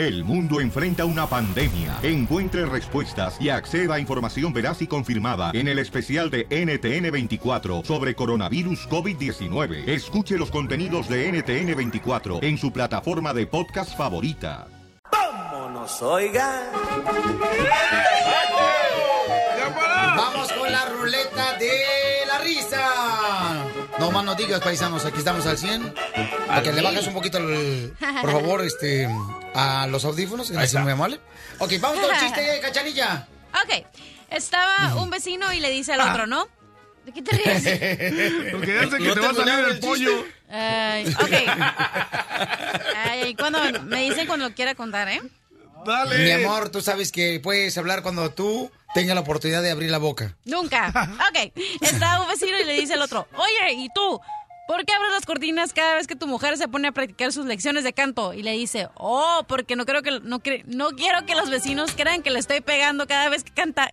El mundo enfrenta una pandemia. Encuentre respuestas y acceda a información veraz y confirmada en el especial de NTN24 sobre coronavirus COVID-19. Escuche los contenidos de NTN24 en su plataforma de podcast favorita. ¡Vámonos, oigan! Vamos con la ruleta de la risa. No más no digas, paisanos, aquí estamos al 100. Para que le bajes un poquito, el- por favor, este, a los audífonos, que se muy amable. Ok, vamos con el chiste, cachanilla. Ok, estaba un vecino y le dice al otro, ¿no? ¿De qué te ríes? Porque ya sé que te va a salir el pollo. Ay, ok. Ay, cuando me dicen cuando lo quiera contar, ¿eh? Dale. Mi amor, tú sabes que puedes hablar cuando tú tengas la oportunidad de abrir la boca. Nunca. Ok, está un vecino y le dice al otro, oye, ¿y tú? ¿Por qué abres las cortinas cada vez que tu mujer se pone a practicar sus lecciones de canto? Y le dice, oh, porque no creo que no, cre- no quiero que los vecinos crean que le estoy pegando cada vez que canta.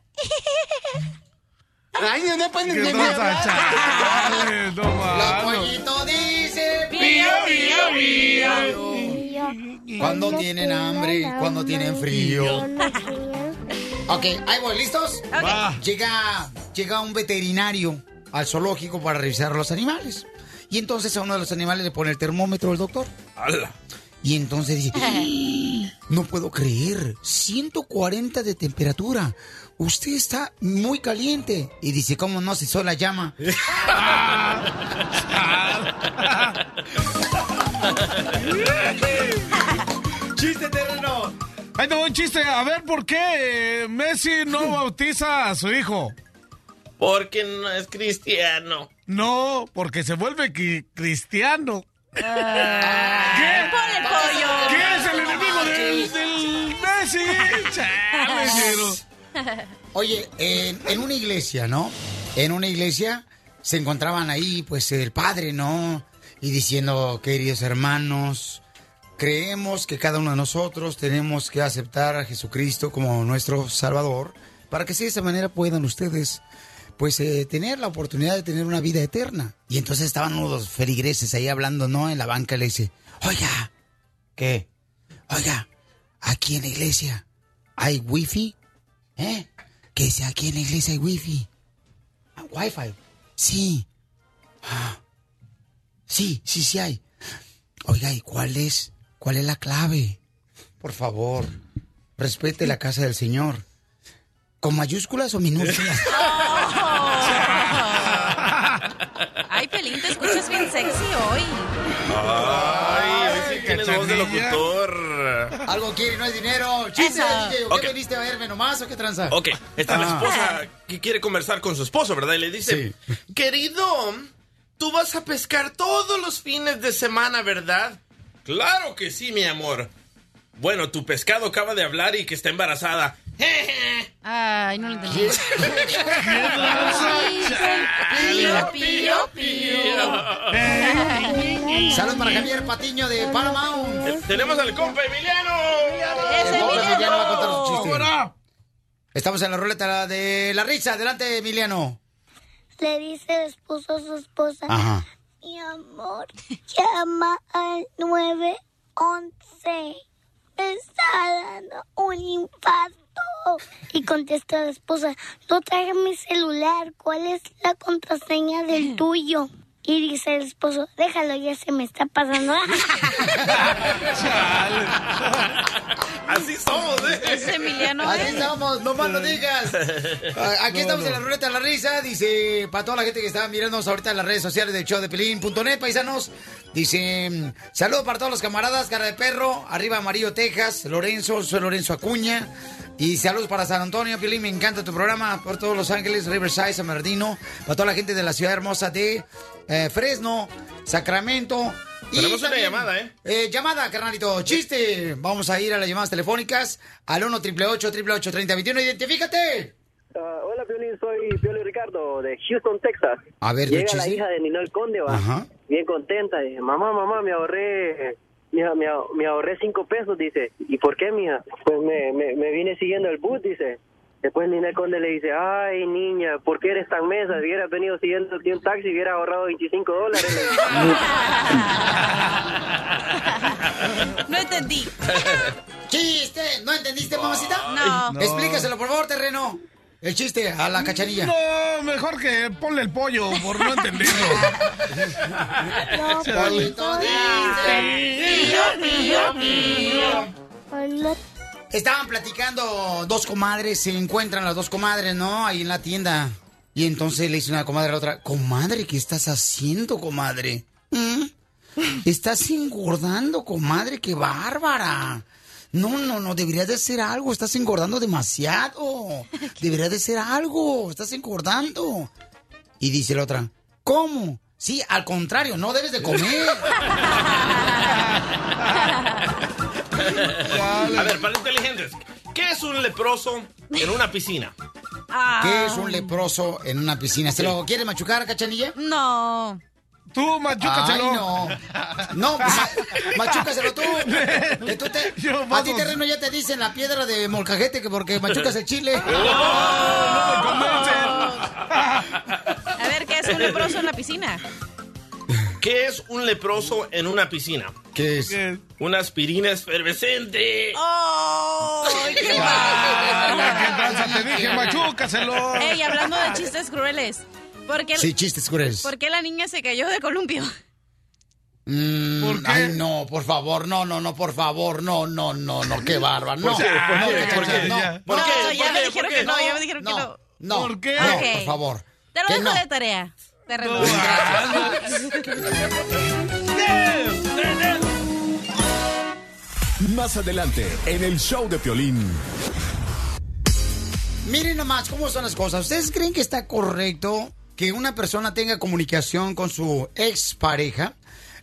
Ay, no, no pueden ¿Qué entender. pasa, chale? No, Los mano. pollitos dicen Pío, pío, cuando tienen hambre, cuando tienen frío. Ok, ahí voy, ¿listos? Llega, llega un veterinario al zoológico para revisar a los animales. Y entonces a uno de los animales le pone el termómetro el doctor. ¡Hala! Y entonces dice, no puedo creer, 140 de temperatura. Usted está muy caliente. Y dice, ¿cómo no? Si soy la llama. ¡Chiste! Ahí te voy un chiste. A ver, ¿por qué eh, Messi no bautiza a su hijo? Porque no es cristiano. No, porque se vuelve cristiano. Ah, el pollo. ¿Qué es el enemigo del, del Messi? Chale. Oye, en, en una iglesia, ¿no? En una iglesia se encontraban ahí, pues, el padre, ¿no? Y diciendo, queridos hermanos, creemos que cada uno de nosotros tenemos que aceptar a Jesucristo como nuestro Salvador, para que así de esa manera puedan ustedes, pues, eh, tener la oportunidad de tener una vida eterna. Y entonces estaban unos feligreses ahí hablando, ¿no? En la banca y le dice, oiga, ¿qué? Oiga, aquí en la iglesia hay wifi, ¿eh? Que si aquí en la iglesia hay wifi. Ah, Wi-Fi. Sí. Ah. Sí, sí, sí hay. Oiga, ¿y cuál es? ¿Cuál es la clave? Por favor, respete la casa del Señor. ¿Con mayúsculas o minúsculas? Ay, Pelín, te escuchas bien sexy hoy. Ay, hoy sí tienes voz de locutor. Algo quiere, no es dinero. Chiste. DJ, ¿o Ok. ¿qué veniste a verme nomás o qué tranza? Ok, está la Ah. esposa que quiere conversar con su esposo, ¿verdad? Y le dice, querido, tú vas a pescar todos los fines de semana, ¿verdad? Claro que sí, mi amor. Bueno, tu pescado acaba de hablar y que está embarazada. Ay, no lo entendí. Pío, pío, pío. Saludos para Javier Patiño de Paramount. Tenemos al compa Emiliano. Compa Emiliano va a contar su Emiliano. chiste. Estamos en la ruleta de la risa. Adelante, Emiliano. Le dice el esposo a su esposa, Ajá. Mi amor, llama al 911. Me está dando un infarto. Y contesta la esposa, no traje mi celular. ¿Cuál es la contraseña del tuyo? Y dice el esposo, déjalo, ya se me está pasando. Así somos, ¿eh? Ese Emiliano, Así ¿eh? estamos, no más lo digas. Aquí estamos en la ruleta de la risa. Dice, para toda la gente que está mirándonos ahorita en las redes sociales del show de Pelín.net, paisanos. Dice, saludos para todos los camaradas, cara de perro, arriba Amarillo, Texas, Lorenzo, soy Lorenzo Acuña. Y saludos para San Antonio, Pelín, me encanta tu programa. Por todos Los Ángeles, Riverside, San Bernardino. Para toda la gente de la ciudad hermosa de eh, Fresno, Sacramento. y Tenemos una llamada, ¿eh? eh, llamada, carnalito. Chiste. Vamos a ir a las llamadas telefónicas al 1 888 3021 Identifícate. Ah, hola, Piolín, soy Piolín Ricardo de Houston, Texas. A ver, Llega ¿tu la hija de Ninel Conde, va. Ajá. Bien contenta. Dice, mamá, mamá, me ahorré, me, me, me ahorré cinco pesos, dice. ¿Y por qué, mija? Pues me, me, me vine siguiendo el bus, dice. Después Ninel Conde le dice, ay, niña, ¿por qué eres tan mesa? Si hubieras venido siguiendo un taxi, hubiera ahorrado 25 dólares. No entendí. ¡Chiste! ¿No entendiste, mamacita? No. No. Explícaselo, por favor, terreno. El chiste a la cachanilla. No, mejor que ponle el pollo por no entenderlo. No, pollito dice. Estaban platicando dos comadres, se encuentran las dos comadres, ¿no? Ahí en la tienda. Y entonces le dice una comadre a la otra, comadre, ¿qué estás haciendo, comadre? ¿Mm? Estás engordando, comadre, qué bárbara. No, no, no, deberías de hacer algo, estás engordando demasiado. Deberías de hacer algo, estás engordando. Y dice la otra, ¿cómo? Sí, al contrario, no debes de comer. A ver, para inteligentes, ¿qué es un leproso en una piscina? Ah. ¿Qué es un leproso en una piscina? ¿Se lo quiere machucar, cachanilla? No. Tú, machúcaselo. Ay, no. No, pues, ma- machúcaselo tú. Que tú te- Yo, a ti, terreno, ya te dicen la piedra de molcajete que porque machucas el chile. No me convencen. A ver, ¿qué es un leproso en la piscina? ¿Qué es un leproso en una piscina? ¿Qué es? ¿Qué? Una aspirina efervescente. ¡Oh! ¡Qué Dale, ¿Qué tranza? Te dije, machúcaselo. Ey, hablando de chistes crueles. ¿Por qué, Sí, chistes crueles. ¿Por qué la niña se cayó de columpio? Mm, ¿Por qué? Ay, no, por favor, no, no, no, por favor, no, no, no, no, qué bárbaro. No, ¿Por qué? ¿Por no, qué? cachanilla, ¿Por qué? no. Ya. ¿Por no, qué? ya ¿Por me dijeron ¿Por que no, ya me dijeron que No, no. no, ¿Por qué? no, por favor. Te lo dejo no. de tarea. Terreno. Más adelante, en el show de Piolín. Miren nomás cómo son las cosas. ¿Ustedes creen que está correcto que una persona tenga comunicación con su expareja?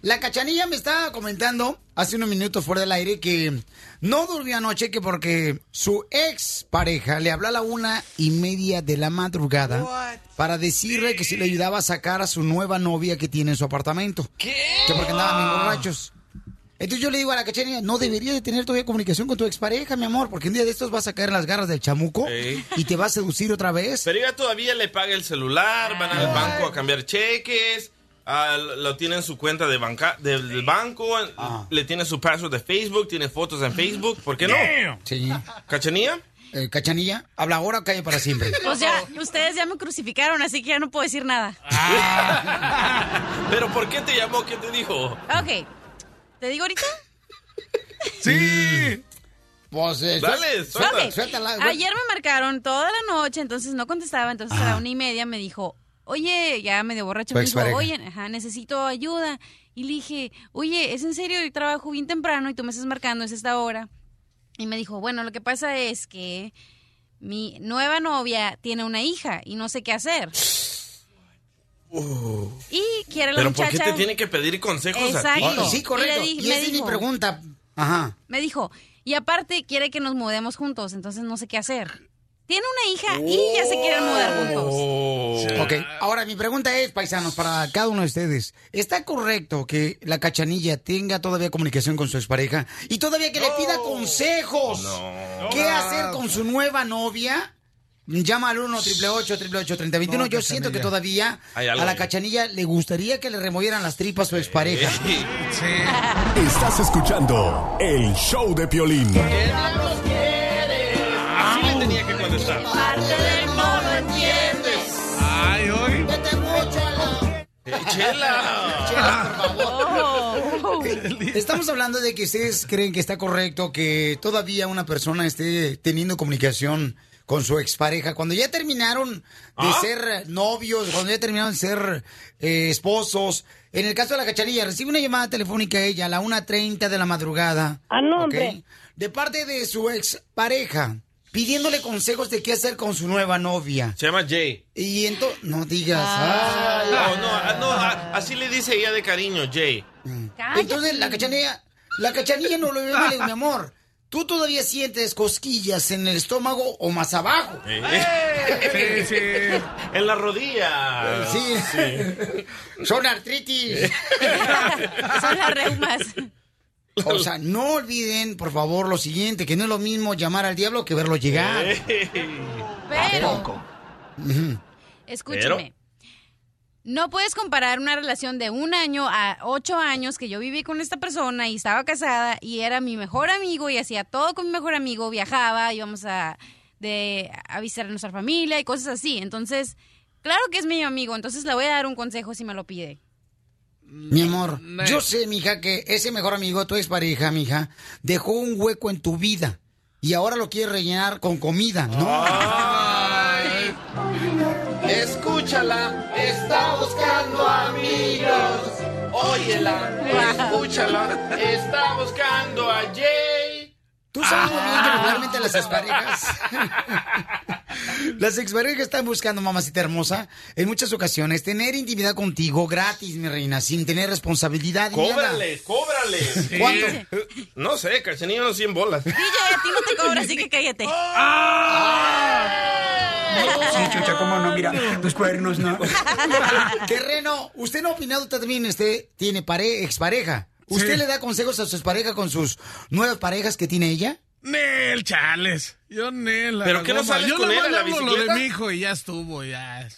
La cachanilla me estaba comentando hace unos minutos fuera del aire que no durmió anoche que porque su expareja le habló a la una y media de la madrugada para decirle que si le ayudaba a sacar a su nueva novia que tiene en su apartamento. ¿Qué? Que porque andaban bien borrachos. Entonces yo le digo a la cachanilla, no deberías de tener todavía comunicación con tu expareja, mi amor, porque un día de estos vas a caer en las garras del chamuco Ey. y te va a seducir otra vez. Pero ella todavía le paga el celular, van al banco a cambiar cheques, ah, lo tiene en su cuenta de banca, del banco, le tiene su password de Facebook, tiene fotos en Facebook, ¿por qué no? Damn. Sí. ¿Cachanía? Eh, cachanilla, habla ahora o calle para siempre. Pues ya, ustedes ya me crucificaron, así que ya no puedo decir nada. ¿Pero por qué te llamó? ¿Qué te dijo? Ok. ¿Te digo ahorita? Sí. Pues, eh, Dale, suelta. Suéltala. Ayer me marcaron toda la noche, entonces no contestaba. Entonces a la una y media me dijo, oye, ya medio borracho, me dijo, oye, ajá, necesito ayuda. Y le dije, oye, ¿es en serio? Yo trabajo bien temprano y tú me estás marcando, es esta hora. Y me dijo, bueno, lo que pasa es que mi nueva novia tiene una hija y no sé qué hacer. Y quiere la ¿Pero por muchacha... qué te tiene que pedir consejos a Exacto. ti? Oh, sí, correcto. Y le Y, di- me esa es mi dijo- pregunta. Ajá. Me dijo, y aparte quiere que nos mudemos juntos, entonces no sé qué hacer. Tiene una hija y ya se quieren mudar juntos. Oh. Ok, ahora mi pregunta es, paisanos, para cada uno de ustedes. ¿Está correcto que la cachanilla tenga todavía comunicación con su expareja y todavía que le pida consejos? ¿Qué hacer con su nueva novia? Llama al 1 888 3021 No, Yo siento que todavía a la ahí. cachanilla le gustaría que le removieran las tripas a su expareja. Sí. Estás escuchando el show de Piolín. Le tenía que contestar. Ay, hoy. Eh, Chela. Oh. Estamos hablando de que ustedes creen que está correcto que todavía una persona esté teniendo comunicación con su expareja cuando ya terminaron de ¿Ah? ser novios, cuando ya terminaron de ser eh, esposos. En el caso de la cachanilla, recibe una llamada telefónica ella a la 1.30 de la madrugada. Ah, no, ¿ok? hombre. De parte de su expareja, pidiéndole consejos de qué hacer con su nueva novia. Se llama Jay. Y entonces, no digas. Ah. "Ay, No, no, ah, no, ah, así le dice ella de cariño, Jay. Cállate. Entonces la cachanilla, la cachanilla no lo ve, mi amor. ¿Tú todavía sientes cosquillas en el estómago o más abajo? Eh, Sí, sí. En la rodilla. Sí. Son artritis. Son las reumas. O sea, no olviden, por favor, lo siguiente, que no es lo mismo llamar al diablo que verlo llegar. Pero, escúcheme. no puedes comparar una relación de un año a ocho años que yo viví con esta persona y estaba casada y era mi mejor amigo y hacía todo con mi mejor amigo, viajaba, íbamos a, de, a visitar a nuestra familia y cosas así. Entonces, claro que es mi amigo, entonces le voy a dar un consejo si me lo pide. Mi amor, yo sé, mija, que ese mejor amigo, tu expareja, mija, dejó un hueco en tu vida y ahora lo quiere rellenar con comida, ¿no? Ay, escúchala, está buscando amigos. Óyela, escúchala, está buscando a Jay. Tú sabes muy bien que regularmente las exparejas. las exparejas están buscando, mamacita hermosa, en muchas ocasiones, tener intimidad contigo gratis, mi reina, sin tener responsabilidad. ni nada. Cóbrale, cóbrale. ¿Cuánto? No sé, cachanillo, unos 100 bolas. DJ, a ti no te cobra, así que cállate. Sí, chucha, cómo no, mira, los cuernos, ¿no? Terreno, ¿usted no ha opinado también, este, tiene pare expareja? ¿Usted Sí. le da consejos a su expareja con sus nuevas parejas que tiene ella? Nel, chales. Yo, Nel. ¿Pero qué no sales Yo con él a la le hablo lo de bicicleta? mi hijo y ya estuvo, ya.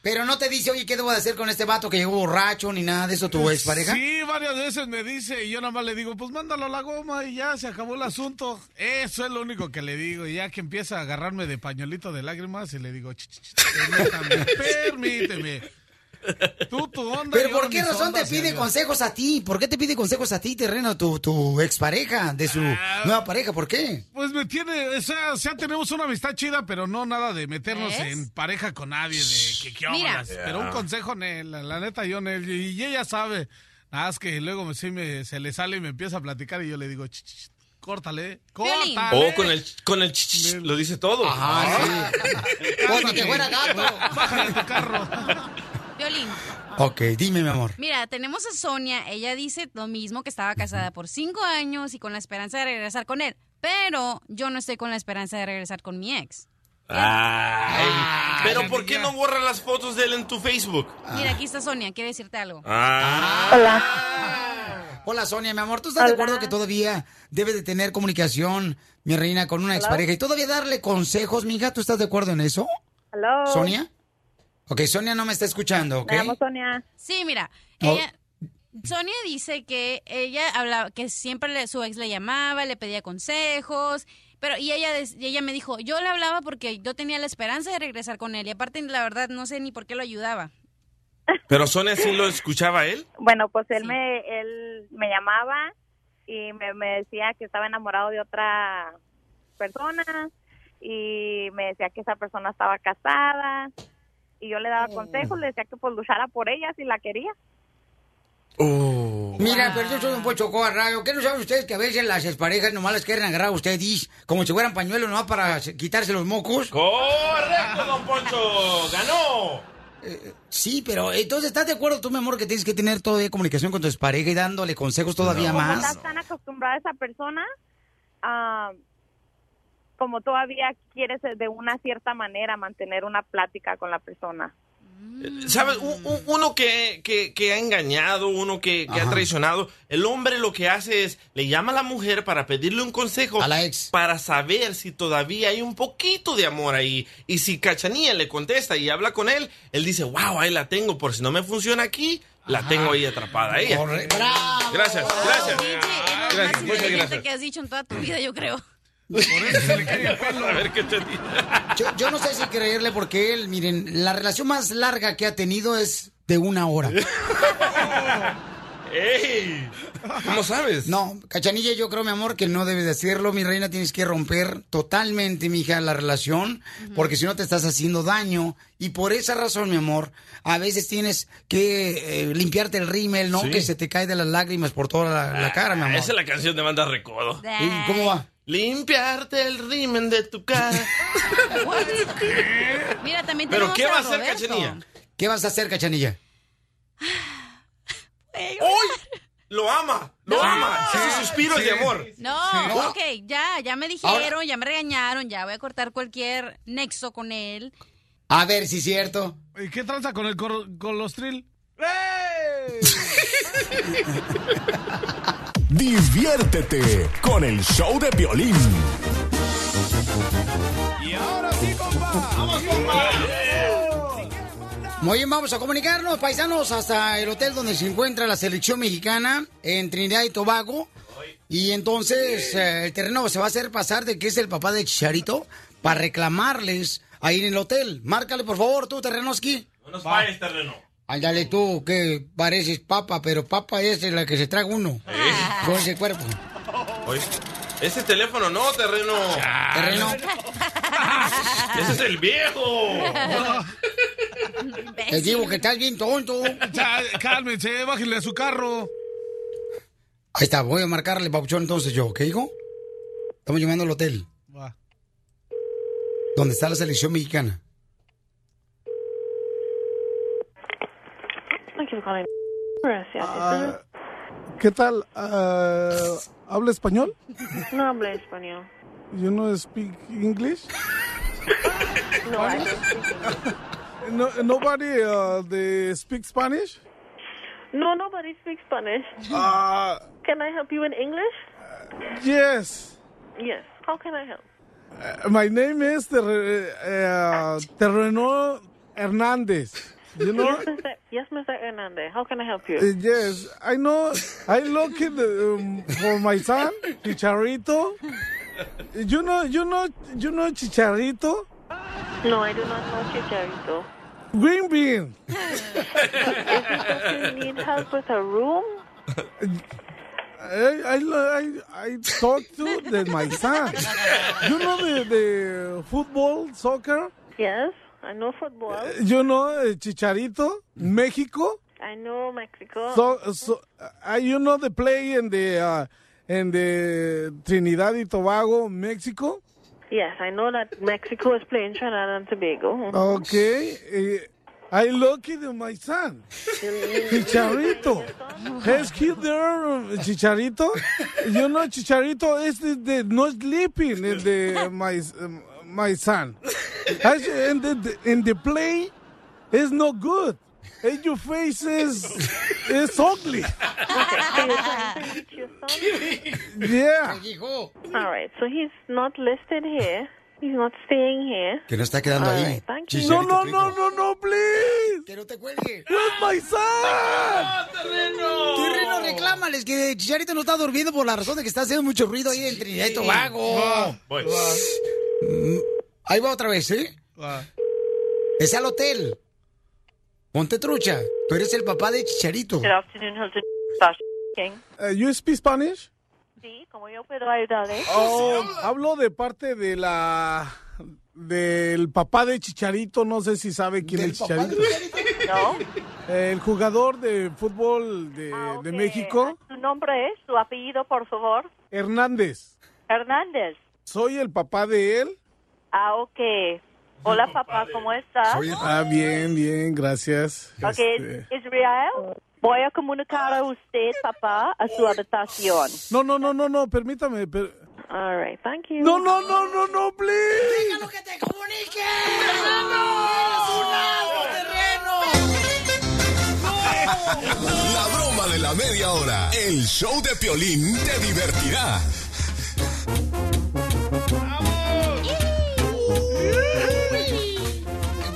Pero no te dice, oye, ¿qué debo de hacer con este vato que llegó borracho ni nada de eso, tu expareja? Sí, varias veces me dice y yo nada más le digo, pues mándalo a la goma y ya se acabó el asunto. Eso es lo único que le digo. Y ya que empieza a agarrarme de pañuelito de lágrimas y le digo, "Ch, ch, ch, permítame, permíteme. Tú, tu onda. ¿Pero por qué razón te pide consejos a ti? ¿Por qué te pide consejos a ti, Terreno, tu, tu expareja, de su Ah. nueva pareja? ¿Por qué? Pues me tiene, o sea, o sea, tenemos una amistad chida, pero no nada de meternos en pareja con nadie, de que qué óvalas. Pero un consejo, Nel, la, la neta, yo, Nel, y ella sabe. Nada más que luego me, sí me, se le sale y me empieza a platicar y yo le digo, "Ch, ch, ch, córtale, córtale. Oh, con el, con el ch, ch, lo dice todo. Ah, sí. Que fuera gato. Bájale tu carro. Violín. Ok, dime, mi amor. Mira, tenemos a Sonia. Ella dice lo mismo, que estaba casada por cinco años y con la esperanza de regresar con él. Pero yo no estoy con la esperanza de regresar con mi ex. Ay, pero ¿por qué no borras las fotos de él en tu Facebook? Mira, aquí está Sonia. Quiere decirte algo. Ah. Hola, Sonia, mi amor. ¿Tú estás de acuerdo que todavía debe de tener comunicación, mi reina, con una expareja y todavía darle consejos, mija? ¿Tú estás de acuerdo en eso? Hello. ¿Sonia? Ok, Sonia no me está escuchando, ¿ok? Llamo Sonia. Sí, mira, Oh. Sonia dice que ella hablaba, que siempre le- su ex le llamaba, le pedía consejos, pero y ella, y ella me dijo, yo le hablaba porque yo tenía la esperanza de regresar con él y aparte la verdad no sé ni por qué lo ayudaba. Pero Sonia sí lo escuchaba él. Bueno, pues él Sí. me él me llamaba y me, me decía que estaba enamorado de otra persona y me decía que esa persona estaba casada y yo le daba consejos, le decía que pues luchara por ella si la quería. Oh. Mira, pero yo soy un pocho rayo. ¿Qué no saben ustedes que a veces las exparejas nomás las quieren agarrar a ustedes como si fueran pañuelos nomás para quitarse los mocos? Correcto, don Poncho. Ganó. Sí, pero entonces, ¿estás de acuerdo tú, mi amor, que tienes que tener todavía comunicación con tu expareja y dándole consejos todavía Como más? estás tan acostumbrada a esa persona, ah, como todavía quieres de una cierta manera mantener una plática con la persona. ¿Sabes? Un- un- uno que, que- que ha engañado, uno que, que ha traicionado, el hombre lo que hace es, le llama a la mujer para pedirle un consejo. A la ex. Para saber si todavía hay un poquito de amor ahí. Y si Cachanilla le contesta y habla con él, él dice, wow, ahí la tengo, por si no me funciona aquí, la tengo ahí atrapada ella. Gracias, gracias. DJ, Gracias, muchas gracias. que has dicho en toda tu vida, yo creo. Por eso se le cae el pelo. A ver qué te dice. Yo, yo no sé si creerle porque él, miren, la relación más larga que ha tenido es de una hora. ¡Ey! ¿Cómo sabes? No, Cachanilla, yo creo, mi amor, que no debes de hacerlo. Mi reina, tienes que romper totalmente, mija, la relación, porque si no te estás haciendo daño. Y por esa razón, mi amor, a veces tienes que eh, limpiarte el rímel, ¿no? Sí. Que se te cae de las lágrimas por toda la, la cara, mi amor. Esa es la canción de Banda Recodo. ¿Y ¿Cómo va? Limpiarte el rimen de tu cara. Mira, también ¿Pero qué va a hacer Roberto. Cachanilla? ¿Qué vas a hacer, Cachanilla? ¡Uy! Lo ama, lo ama. Ese suspiro es de amor. No, ok, ya, ya me dijeron, ya me regañaron, ya voy a cortar cualquier nexo con él. A ver si es cierto. ¿Y qué tranza con el colostril? Diviértete con el show de violín. Y ahora sí, compa. Vamos, compa. Muy bien, vamos a comunicarnos, paisanos, hasta el hotel donde se encuentra la selección mexicana en Trinidad y Tobago. Y entonces eh, el terreno se va a hacer pasar de que es el papá de Chicharito para reclamarles ahí en el hotel. Márcale, por favor, tú, Terrenoski. No nos falles, terreno. Ándale tú, que pareces papa, pero papa es la que se traga uno. Con ese cuerpo. Oye, ese teléfono no, terreno. Terreno. Ese es el viejo. Te digo que estás bien tonto. Ya, cálmense, bájenle a su carro. Ahí está, voy a marcarle, Papuchón, entonces yo, ¿qué dijo? Estamos llamando al hotel. Va. ¿Dónde está la selección mexicana? Ah, ¿Qué tal? Ah, ¿Habla español? no hablo español. You know speak English? No, I don't speak No, nobody uh, they speak Spanish? No, nobody speaks Spanish. Uh, Can I help you in English? yes. Yes. How can I help? Uh, my name is Ter- uh, Terreno Hernandez. You know? Yes, Mr. Yes, Mr. Hernandez. How can I help you? Uh, yes, I know. I looking um, for my son, Chicharito. You know, you know, you know Chicharito. No, I do not know Chicharito. Green bean. Is Does you need help with a room? I I I, I talked to the, my son. You know the the football, soccer. Yes, I know football. You know uh, Chicharito, Mexico. I know Mexico. So, so uh, you know the play in the uh, in the Trinidad y Tobago, Mexico. yes, I know that Mexico is playing Trinidad and Tobago. Okay. eh, I look at my son, Chicharito. Has he there, Chicharito? You know, Chicharito is the, the no sleeping in the my um, my son. As in the in the play, is no good. And your face is is ugly. Yeah. All right, so he's not listed here. He's not staying here. Que no está quedando All ahí. right, thank you. No, no, no, no, no, please. Que no te cuelgue. Where's my son? Terreno, reclámales que Chicharito no está durmiendo por la razón de que está haciendo mucho ruido ahí en Trinidad y Tobago. Voy. Mm, Ahí va otra vez, ¿eh? Es al hotel. Ponte trucha. Tú eres el papá de Chicharito. Good afternoon. Uh, you speak Spanish? Sí, como yo puedo ayudarle. Oh, hablo de parte de la del papá de Chicharito, no sé si sabe quién ¿Del es papá de Chicharito. No. El jugador de fútbol de, Ah, de. México, Su nombre es, su apellido, por favor. Hernández. Hernández. Soy el papá de él. Ah, ok. Hola, papá, ¿cómo estás? Soy el- Ah, bien, bien, gracias. Ok, Este, Israel. Voy a comunicar a usted, papá, a su habitación. No, no, no, no, no, permítame. per- All right, thank you. No, no, no, no, no, please. ¡Déjalo que te comunique! ¡Terreno! La broma de la media hora. El show de Piolín te divertirá.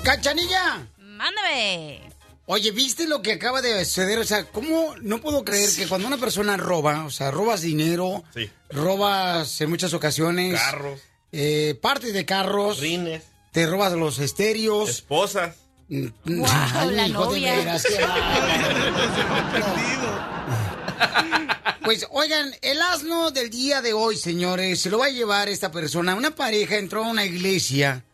¡Cachanilla! Mándame. Oye, ¿viste lo que acaba de suceder? O sea, ¿cómo no puedo creer que cuando una persona roba, o sea, robas dinero, Sí. robas en muchas ocasiones Carros, eh, partes de carros, rines, te robas los estéreos? esposas. Mm, Guau, ay, la hijo de novia. veras, qué Pues oigan, el asno del día de hoy, señores, se lo va a llevar esta persona. Una pareja entró a una iglesia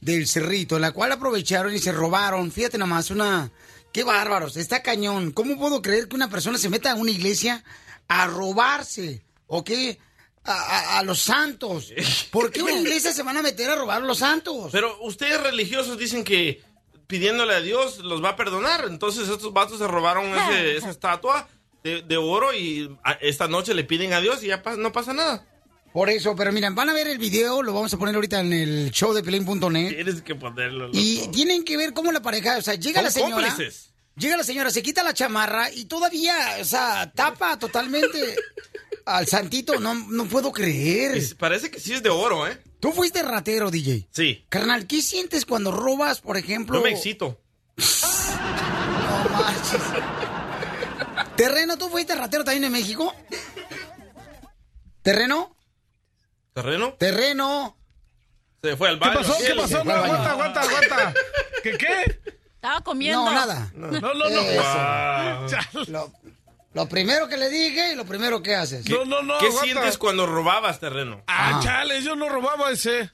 del Cerrito, la cual aprovecharon y se robaron. Fíjate nomás, una... Qué bárbaros, está cañón. ¿Cómo puedo creer que una persona se meta a una iglesia a robarse? ¿O qué? A, a- a los santos. ¿Por qué una iglesia se van a meter a robar a los santos? Pero ustedes religiosos dicen que pidiéndole a Dios los va a perdonar. Entonces estos vatos se robaron ese- esa estatua de, de oro y esta noche le piden a Dios y ya pa- no pasa nada. Por eso, pero miren, van a ver el video, lo vamos a poner ahorita en el show de Pelín.net. Tienes que ponerlo. loco. Y tienen que ver cómo la pareja, o sea, llega la señora. cómplices. Llega la señora, se quita la chamarra y todavía, o sea, tapa totalmente al santito. No, no puedo creer. Y parece que sí es de oro, ¿eh? Tú fuiste ratero, DJ. Sí. Carnal, ¿qué sientes cuando robas, por ejemplo? No me excito. marches. Terreno, ¿tú fuiste ratero también en México? ¿Terreno? ¿Terreno? Terreno. Se fue al ¿Qué baño. pasó? ¿Qué pasó? No, aguanta, aguanta, aguanta. ¿Qué qué? Estaba comiendo. No, nada. No, no, no. Eso. Lo, lo primero que le dije y lo primero que haces. No, no, no. ¿Qué aguanta. sientes cuando robabas terreno? Ah, Ajá. chale, yo no robaba ese.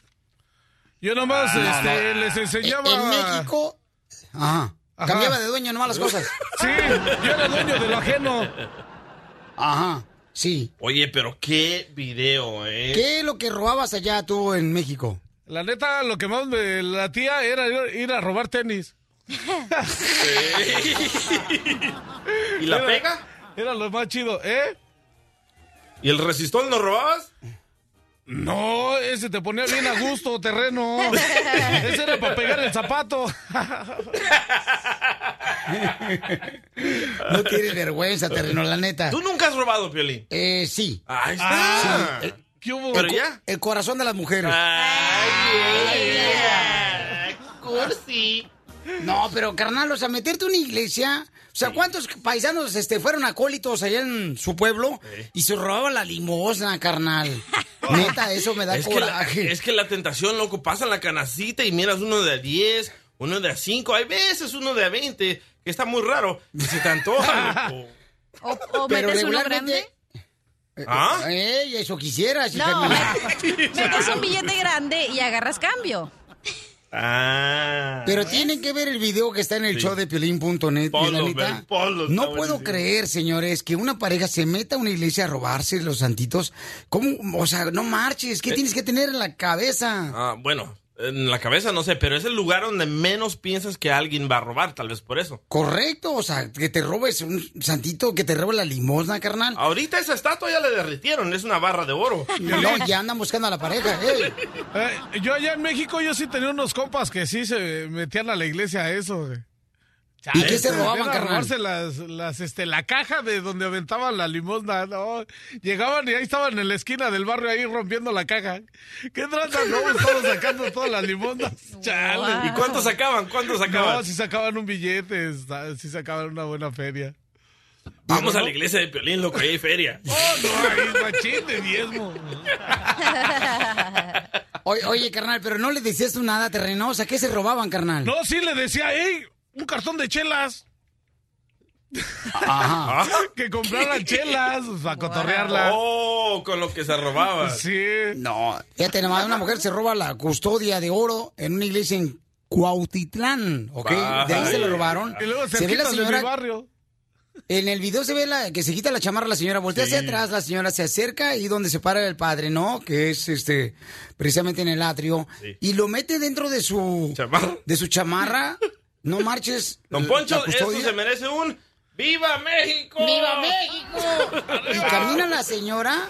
Yo nomás Ah, este, les enseñaba. En México. Ajá. Ajá. Cambiaba de dueño nomás las cosas. Sí, yo era dueño de lo ajeno. Ajá. Sí. Oye, pero qué video, ¿eh? ¿Qué es lo que robabas allá tú en México? La neta, lo que más me latía era ir- a robar tenis. ¿Y la Era- pega? Era lo más chido, ¿eh? ¿Y el resistol no robabas? No, ese te ponía bien a gusto, terreno. Ese era para pegar el zapato. No tienes vergüenza, terreno, la neta. ¿Tú nunca has robado, Piolín? Eh, sí. Ahí está. Ah, Sí. ¿Qué hubo? Pero el, ya. el corazón de las mujeres. Ay, cursi. No, pero carnal, o sea, meterte a una iglesia. O sea, ¿cuántos paisanos este, fueron acólitos allá en su pueblo y se robaban la limosna, carnal? Neta, eso me da Es que, la, coraje. es que la tentación, loco, pasa en la canacita y miras uno de a 10, uno de a 5, hay veces uno de a 20, que está muy raro, y se te antoja, loco. O, o Pero metes uno regularmente- grande. ¿Ah? Ey, eso quisieras, No, metes un billete grande y agarras cambio. Ah. Pero tienen que ver el video que está en el Sí. show de piolín.net. no puedo creer, señores, que una pareja se meta a una iglesia a robarse los santitos. ¿Cómo? O sea, no marches. ¿Qué Eh. tienes que tener en la cabeza? Ah, bueno, en la cabeza no sé, pero es el lugar donde menos piensas que alguien va a robar, tal vez por eso. Correcto, o sea, que te robes un santito, que te robe la limosna, carnal. Ahorita esa estatua ya le derritieron, es una barra de oro. No, ya andan buscando a la pareja. ey. Eh, yo allá en México yo sí tenía unos compas que sí se metían a la iglesia a eso. güey. ¿Y qué se robaban, a carnal? las, las, este, la caja de donde aventaban la limosna. No, llegaban y ahí estaban en la esquina del barrio ahí rompiendo la caja. ¿Qué trata? No, estaban sacando todas las limosnas. Chale. ¿Y cuánto sacaban? ¿Cuánto sacaban? No, si sacaban un billete, está- si sacaban una buena feria. Vamos a la iglesia de Piolín, loco, ahí hay feria. Oh, no, ahí es machín de diezmo. Oye, oye, carnal, pero no le decías tú nada terreno. O sea, ¿qué se robaban, carnal? No, sí le decía, hey, un cartón de chelas. Ajá. Que compraran chelas para cotorrearla. Oh, con lo que se robaba. Sí. No, fíjate nomás, una mujer se roba la custodia de oro en una iglesia en Cuautitlán, ¿ok? De ahí se lo robaron. Y luego se Se ve la señora, barrio. en el video se ve la, que se quita la chamarra la señora, voltea hacia atrás, la señora se acerca y donde se para el padre, ¿no? Que es este, precisamente en el atrio, Sí. y lo mete dentro de su, Chamarra. de su chamarra, no marches. Don la Poncho, esto se merece un ¡Viva México! ¡Viva México! Y camina la señora.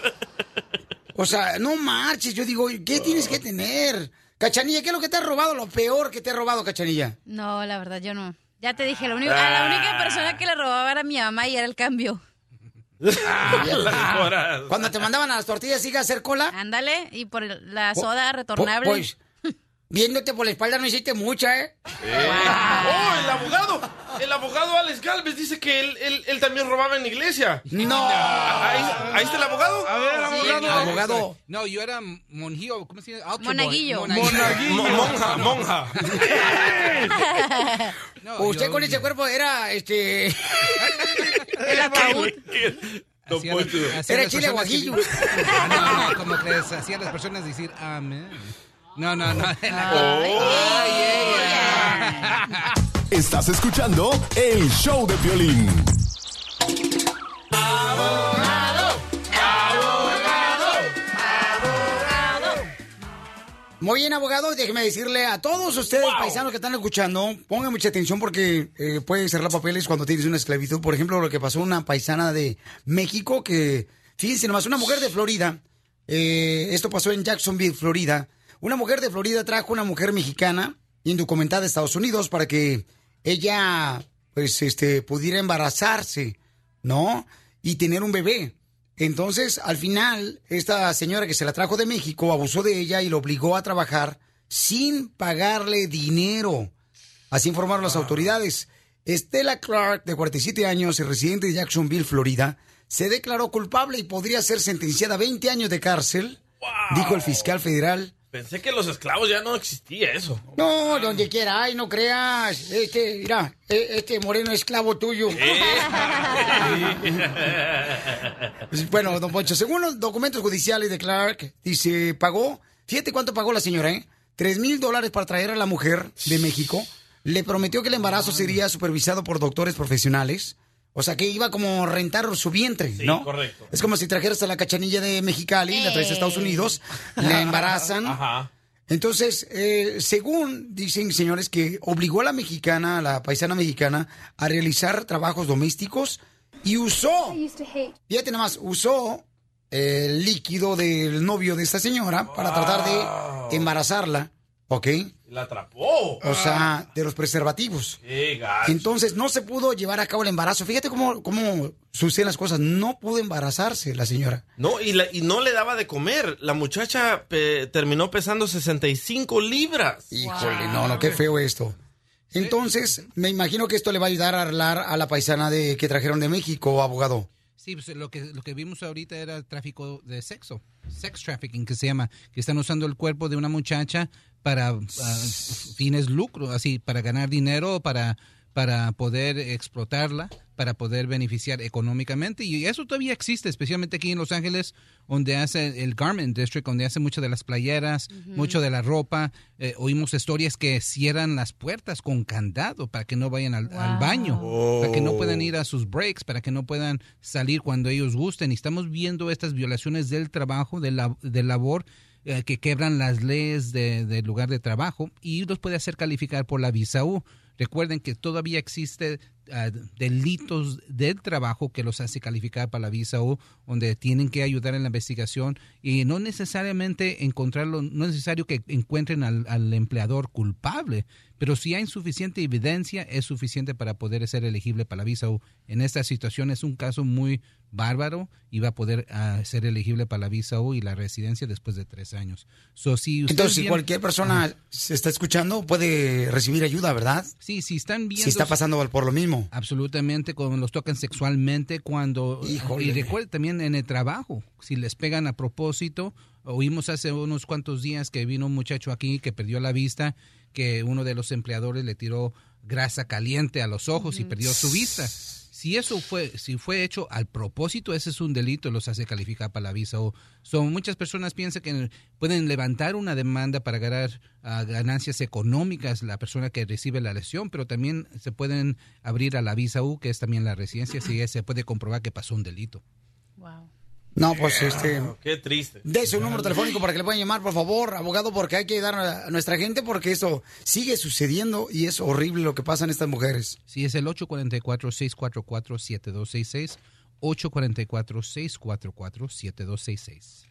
O sea, no marches. Yo digo, ¿qué tienes que tener? Cachanilla, ¿qué es lo que te ha robado? Lo peor que te ha robado, Cachanilla. No, la verdad, yo no. Ya te dije, lo único, a la única persona que le robaba era mi mamá y era el cambio. Horas. Cuando te mandaban a las tortillas, ¿siga a hacer cola? Ándale, y por la soda retornable. Pues, viéndote por la espalda no hiciste mucha, ¿eh? ¡Oh, el abogado! El abogado Alex Galvez dice que él, él- él también robaba en la iglesia. No. Ahí, ahí está el abogado. A ver, abogado. Abogado. No, yo era monjillo, ¿cómo se boy. Monaguillo. Mo- monja, monja. No, Usted yo- con ese cuerpo era, este... el ataúd. Era chile guajillo. que- No, no, como que les hacía a las personas decir amén. No, no, no. Estás escuchando el show de violín. Muy bien, abogado, déjeme decirle a todos ustedes, paisanos que están escuchando, pongan mucha atención porque eh, puede cerrar papeles cuando tienes una esclavitud. Por ejemplo, lo que pasó a una paisana de México que, fíjense nomás, una mujer de Florida, eh, esto pasó en Jacksonville, Florida. Una mujer de Florida trajo una mujer mexicana indocumentada de Estados Unidos para que ella, pues, este, pudiera embarazarse, ¿no? Y tener un bebé. Entonces, al final, esta señora que se la trajo de México abusó de ella y lo obligó a trabajar sin pagarle dinero. Así informaron las autoridades. Estela Clark, de 47 años y residente de Jacksonville, Florida, se declaró culpable y podría ser sentenciada a 20 años de cárcel, dijo el fiscal federal. Pensé que los esclavos ya no existía eso. No, donde quiera, ay, no creas. Este, mira, e- este moreno esclavo tuyo. Bueno, don Poncho, según los documentos judiciales de Clark, dice, pagó, fíjate cuánto pagó la señora, ¿eh? Tres mil dólares para traer a la mujer de México. Le prometió que el embarazo sería supervisado por doctores profesionales. O sea, que iba como a rentar su vientre, ¿no? correcto. Es como si trajeras a la cachanilla de Mexicali, la traes a Estados Unidos, la embarazan. Ajá. Entonces, eh, según dicen señores que obligó a la mexicana, a la paisana mexicana, a realizar trabajos domésticos y usó, fíjate nada más, usó el líquido del novio de esta señora para tratar de embarazarla, ¿ok? La atrapó. O sea, de los preservativos. Qué gacho. Entonces no se pudo llevar a cabo el embarazo. Fíjate cómo, cómo suceden las cosas. No pudo embarazarse la señora. No, y, la- y no le daba de comer. La muchacha pe- terminó pesando 65 libras. Híjole, no, no, qué feo esto. Entonces, me imagino que esto le va a ayudar a arreglar a la paisana de que trajeron de México, abogado. Sí, pues lo que, lo que vimos ahorita era tráfico de sexo, sex trafficking que se llama, que están usando el cuerpo de una muchacha para ah, fines lucro, así, para ganar dinero, para, para poder explotarla, para poder beneficiar económicamente. Y eso todavía existe, especialmente aquí en Los Ángeles, donde hace el Garment District, donde hace mucho de las playeras, mucho de la ropa. Eh, oímos historias que cierran las puertas con candado para que no vayan al, al baño, para que no puedan ir a sus breaks, para que no puedan salir cuando ellos gusten. Y estamos viendo estas violaciones del trabajo, de la, de labor, eh, que quebran las leyes de- del lugar de trabajo y los puede hacer calificar por la visa U. Recuerden que todavía existe delitos del trabajo que los hace calificar para la visa U, donde tienen que ayudar en la investigación y no necesariamente encontrarlo, no es necesario que encuentren al, al empleador culpable, pero si hay suficiente evidencia, es suficiente para poder ser elegible para la visa U. En esta situación es un caso muy bárbaro va a poder ah, ser elegible para la visa U y la residencia después de tres años. So, si ustedes Entonces, si cualquier persona se está escuchando, puede recibir ayuda, ¿verdad? Sí, si están viendo... Si está pasando por lo mismo. Absolutamente, cuando los tocan sexualmente, cuando... Híjole. Y recuerden también en el trabajo, si les pegan a propósito. Oímos hace unos cuantos días que vino un muchacho aquí que perdió la vista, que uno de los empleadores le tiró grasa caliente a los ojos y perdió su vista. Si eso fue, si fue hecho al propósito, ese es un delito, los hace calificar para la visa. O son muchas personas piensan que pueden levantar una demanda para ganar ah, ganancias económicas la persona que recibe la lesión, pero también se pueden abrir a la visa U, que es también la residencia, si se puede comprobar que pasó un delito. No, pues este... Qué triste. De su número telefónico para que le puedan llamar, por favor, abogado, porque hay que ayudar a nuestra gente porque esto sigue sucediendo y es horrible lo que pasa en estas mujeres. Sí, es el 844-644-7266, 844-644-7266.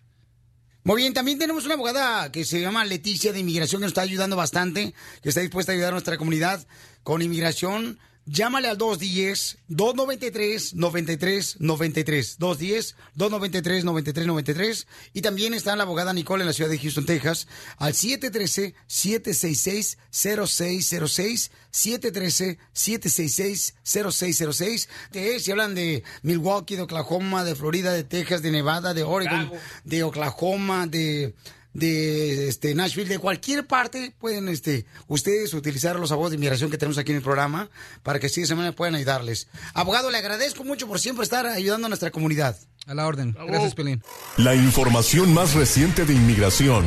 Muy bien, también tenemos una abogada que se llama Leticia de Inmigración que nos está ayudando bastante, que está dispuesta a ayudar a nuestra comunidad con inmigración. Llámale al 210-293-9393. 210-293-9393. Y también está la abogada Nicole en la ciudad de Houston, Texas, al 713-766-0606. 713-766-0606. De- Si hablan de Milwaukee, de Oklahoma, de Florida, de Texas, de Nevada, de Oregon, de Oklahoma, de de este Nashville, de cualquier parte, pueden este ustedes utilizar los abogados de inmigración que tenemos aquí en el programa para que así de esa manera puedan ayudarles. Abogado, le agradezco mucho por siempre estar ayudando a nuestra comunidad. A la orden. Gracias, Pelín. La información más reciente de inmigración,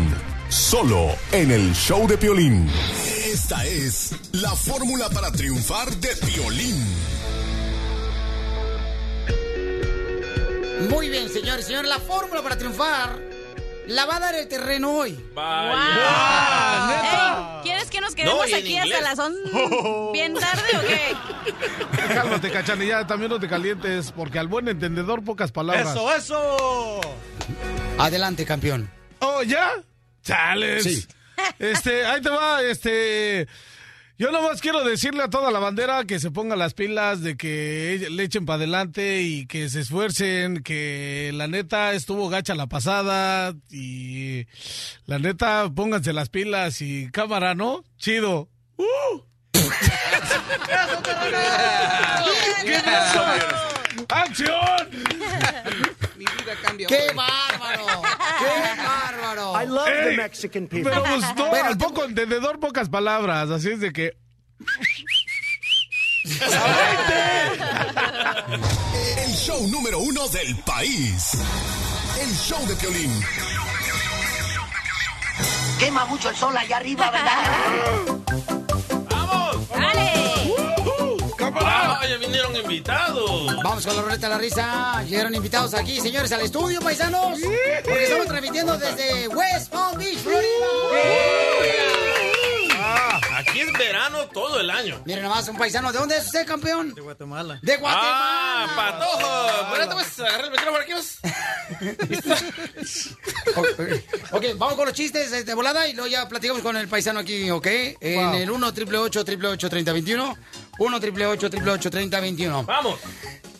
solo en el show de Piolín. Esta es la fórmula para triunfar de Piolín. Muy bien, señores, señores, la fórmula para triunfar la va a dar el terreno hoy. Ey, ¿Quieres que nos quedemos No, aquí hasta las 11 bien tarde o qué? Cálmate, cachanilla, también no te calientes, porque al buen entendedor pocas palabras. Eso, eso! Adelante, campeón. ¿Oh, ya? Chales. Sí. Este, ahí te va, este. Yo nomás quiero decirle a toda la bandera que se ponga las pilas, de que le echen para adelante y que se esfuercen, que la neta estuvo gacha la pasada y la neta pónganse las pilas y cámara, ¿no? Chido. ¡Uh! ¿Qué? ¡Acción! ¡Qué bárbaro! ¡Qué bárbaro! I love Ey, the Mexican people. Pero no, Bueno, al poco entendedor, pocas palabras. Así es de que. El show número uno del país. El show de Piolín. Quema mucho el sol allá arriba, ¿verdad? invitados! Vamos con la ruleta de la risa. Llegaron invitados aquí, señores, al estudio, paisanos. Porque estamos transmitiendo desde West Palm Beach, Florida. Ah, es verano todo el año. Miren nomás, un paisano. ¿De dónde es usted, campeón? De Guatemala. De ¡Ah, Guatemala. patojo! Espérate, pues, agarra el micrófono aquí, pues. Ok, vamos con los chistes de volada y luego ya platicamos con el paisano aquí, ¿ok? En Wow. el 1 888 888 3021 1 888 888 3021 ¡Vamos!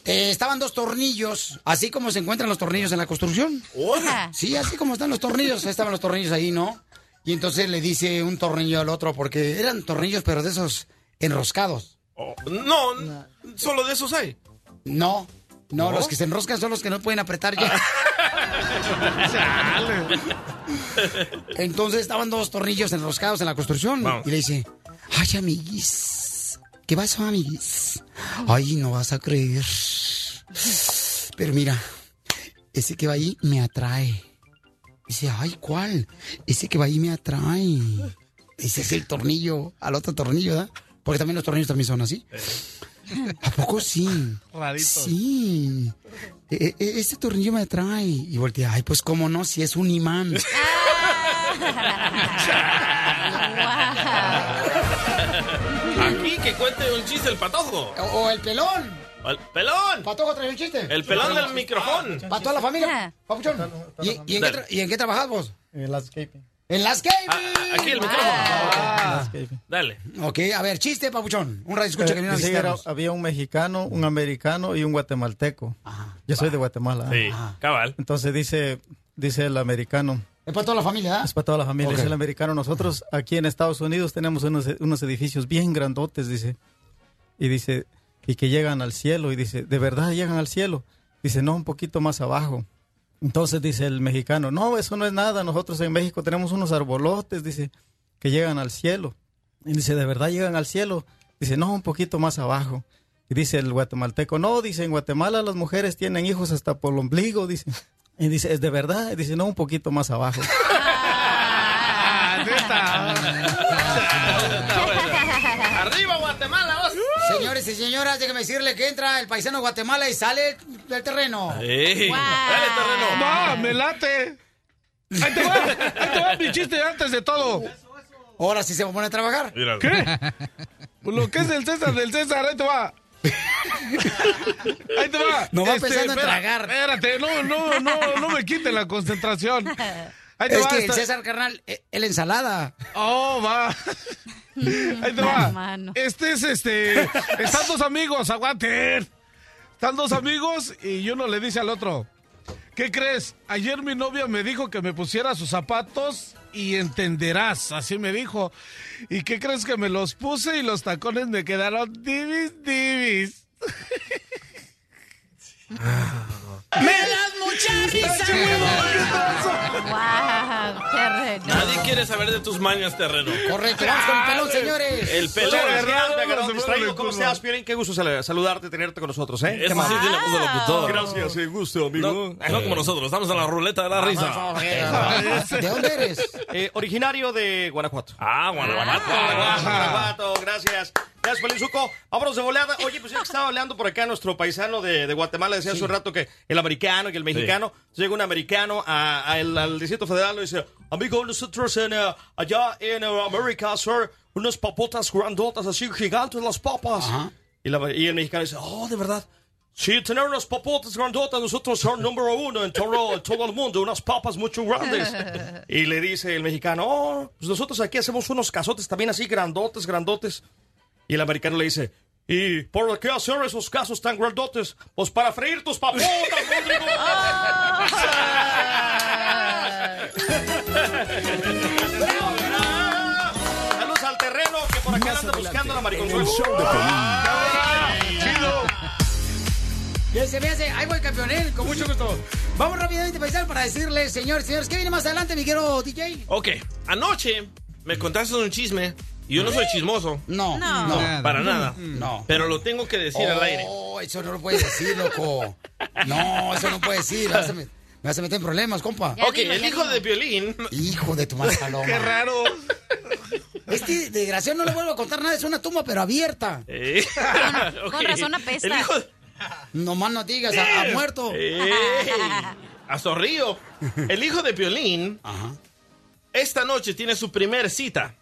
Eh, estaban dos tornillos, así como se encuentran los tornillos en la construcción. Ajá. Sí, así como están los tornillos, estaban los tornillos ahí, ¿no? Y entonces le dice un tornillo al otro, porque eran tornillos, pero de esos enroscados. Oh, no, solo de esos hay. No, no, ¿No? los que se enroscan son los que no pueden apretar ya. Entonces estaban dos tornillos enroscados en la construcción. Vamos. Y le dice, ay, amiguis, ¿qué pasó, amiguis? Ay, no vas a creer. Pero mira, ese que va ahí me atrae. Dice, ay, ¿cuál? Ese que va ahí me atrae. Ese es el tornillo, al otro tornillo, ¿verdad? Porque también los tornillos también son así. ¿A poco sí? Sí. E- e- este tornillo me atrae. Y voltea, ay, pues cómo no, si es un imán. Aquí que cuente un chiste el patojo. O, o el pelón. El pelón. Patojo trae un chiste. El pelón del micrófono. Para toda la familia. Papuchón. ¿Y, y en qué ¿Y en qué trabajas vos? En landscaping. En las Ah, aquí el micrófono. Landscaping. Dale. Ok, a ver, chiste, Papuchón. Un radio escucha que vino a Eh, dice que era- visitarnos. había un mexicano, un americano y un guatemalteco. Yo soy de Guatemala. Sí, cabal. Entonces dice, dice el americano. Es para toda la familia, ¿ah? Es para toda la familia. Ok. Dice el americano. Nosotros aquí en Estados Unidos tenemos unos, unos edificios bien grandotes, dice. Y dice, y que llegan al cielo. Y dice, ¿de verdad llegan al cielo? Dice, no, un poquito más abajo. Entonces dice el mexicano, no, eso no es nada. Nosotros en México tenemos unos arbolotes, dice, que llegan al cielo. Y dice, ¿de verdad llegan al cielo? Dice, no, un poquito más abajo. Y dice el guatemalteco, no, dice, en Guatemala las mujeres tienen hijos hasta por el ombligo, dice. Y dice, ¿es de verdad? Y dice, no, un poquito más abajo. Ah, neta. Arriba, Guatemala, vos. Señores y señoras, déjenme decirle que entra el paisano Guatemala y sale del terreno. Ey, Dale, terreno. Va, me late. Ahí te va, ahí te va mi chiste antes de todo. Ahora sí se va a poner a trabajar. Míralo. ¿Qué? Lo que es del César, del César, ahí te va. Ahí te va. Este, No va pensando en tragar. Espérate, no, no, no, no me quite la concentración. Ahí te Es va. que el César, carnal, eh, el ensalada. Oh, va. Ahí te va. Mano. Este es este. Están dos amigos, aguanten. Están dos amigos y uno le dice al otro: ¿Qué crees? Ayer mi novia me dijo que me pusiera sus zapatos y entenderás. Así me dijo. ¿Y qué crees que me los puse y los tacones me quedaron divis, divis? ¡Me das mucha risa! ¡Wow! ¡Qué reno! Nadie quiere saber de tus mañas, terreno. Correcto, vamos con el pelón, señores. El pelón. Fue el ¿Cómo estás? Piolín, qué gusto sal- saludarte, tenerte con nosotros, ¿eh? Ese sí tiene voz de locutor. Gracias, qué gusto, amigo. No, no como nosotros, estamos en la ruleta de la risa. ¿De dónde eres? Eh, originario de Guanajuato. Ah, Guanajuato. Guanajuato, Guanajuato, gracias. Gracias, Pelinzuco. Vámonos de volada. Oye, pues ya que estaba hablando por acá nuestro paisano de, de Guatemala, decía hace un rato que el americano y el mexicano. Llega un americano a- a el- al Distrito Federal y dice, amigo, nosotros en, eh, allá en eh, América, sir, unas papotas grandotas así, gigantes las papas. Y, la- y el mexicano dice, oh, de verdad. Sí, tener unas papotas grandotas, nosotros son número uno en todo, en todo el mundo, unas papas mucho grandes. Y le dice el mexicano, oh, pues nosotros aquí hacemos unos cazotes también así grandotes, grandotes. Y el americano le dice, ¿y por qué hacer esos casos tan grandotes? Pues para freír tus papotas, Rodrigo. Saludos al terreno que por acá anda buscando la mariconzuela. El show de Que se me hace. Ahí voy, campeón, ¿eh? Con mucho gusto. Vamos rápidamente, paisano, para decirles, señores, señores, ¿qué viene más adelante, mi querido DJ? Ok, anoche me contaste un chisme yo no soy chismoso. No, No. no. Para nada. No. Pero lo tengo que decir al aire. Oh, eso no lo puedes decir, loco. No, eso no puedes decir. Me vas a, meter en problemas, compa. Ya Ok, el hijo de Violín. Hijo de tu madre paloma. Qué raro. Este desgraciado no le vuelvo a contar nada, es una tumba pero abierta. Eh, Con razón apesta. El hijo No más no digas, ha, muerto. Ey, a Zorrillo. El hijo de Piolín esta noche tiene su primer cita.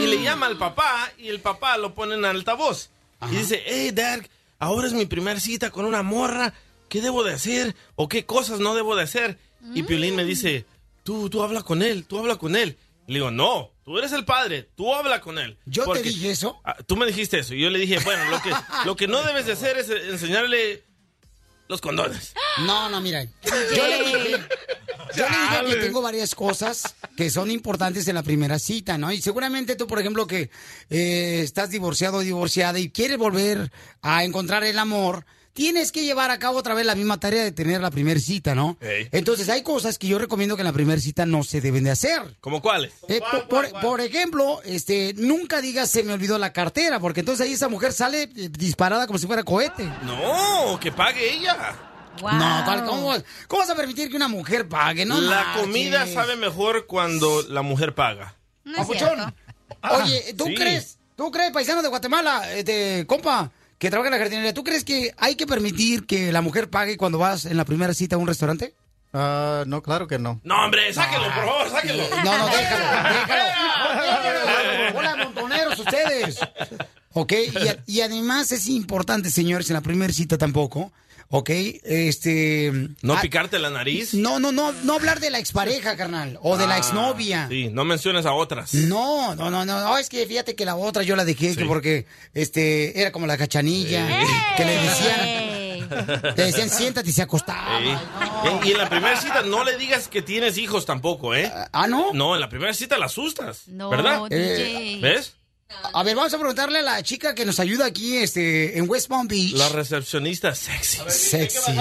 Y le llama al papá y el papá lo pone en altavoz. Y dice, hey, dad, ahora es mi primer cita con una morra. ¿Qué debo de hacer? ¿O qué cosas no debo de hacer? Y Piolín me dice, tú, tú habla con él, tú habla con él. Le digo, no, tú eres el padre, tú habla con él. ¿Yo Porque- te dije eso? Ah, tú me dijiste eso. Y yo le dije, bueno, lo que, lo que no debes de hacer es enseñarle los condones. No, no, mira. Yo le dije, yo le dije que tengo varias cosas que son importantes en la primera cita, ¿no? Y seguramente tú, por ejemplo, que eh, estás divorciado o divorciada y quieres volver a encontrar el amor, tienes que llevar a cabo otra vez la misma tarea de tener la primera cita, ¿no? Entonces hay cosas que yo recomiendo que en la primera cita no se deben de hacer. ¿Cómo cuáles? Eh, por, por- por ejemplo, este, nunca digas se me olvidó la cartera, porque entonces ahí esa mujer sale eh, disparada como si fuera cohete. No, que pague ella. Wow. No, ¿cuál- ¿cómo, cómo vas a permitir que una mujer pague? No la marches. comida sabe mejor cuando la mujer paga. No. Oye, ¿tú sí. crees, tú crees, paisano de Guatemala, este, compa, que trabaja en la jardinería, ¿tú crees que hay que permitir que la mujer pague cuando vas en la primera cita a un restaurante? Ah, no, claro que no. No, hombre, sáquelo, por favor, sáquelo. No, no, déjalo, déjalo. Hola, montoneros ustedes. Ok, y, a- y además es importante, señores, en la primera cita tampoco, ok, este... ¿No ah, picarte la nariz? No, no, no, no hablar de la expareja, carnal, o de la Ah, exnovia. Sí, no menciones a otras. No, no, no, no, no, es que fíjate que la otra yo la dejé Sí. que porque este era como la cachanilla, que le decían, le decían siéntate y se acostaba. Y en la primera cita no le digas que tienes hijos tampoco, ¿eh? Ah, ¿no? No, en la primera cita la asustas. No, ¿Verdad? DJ. ¿Ves? A ver, vamos a preguntarle a la chica que nos ayuda aquí este en West Palm Beach. La recepcionista sexy. Sexy.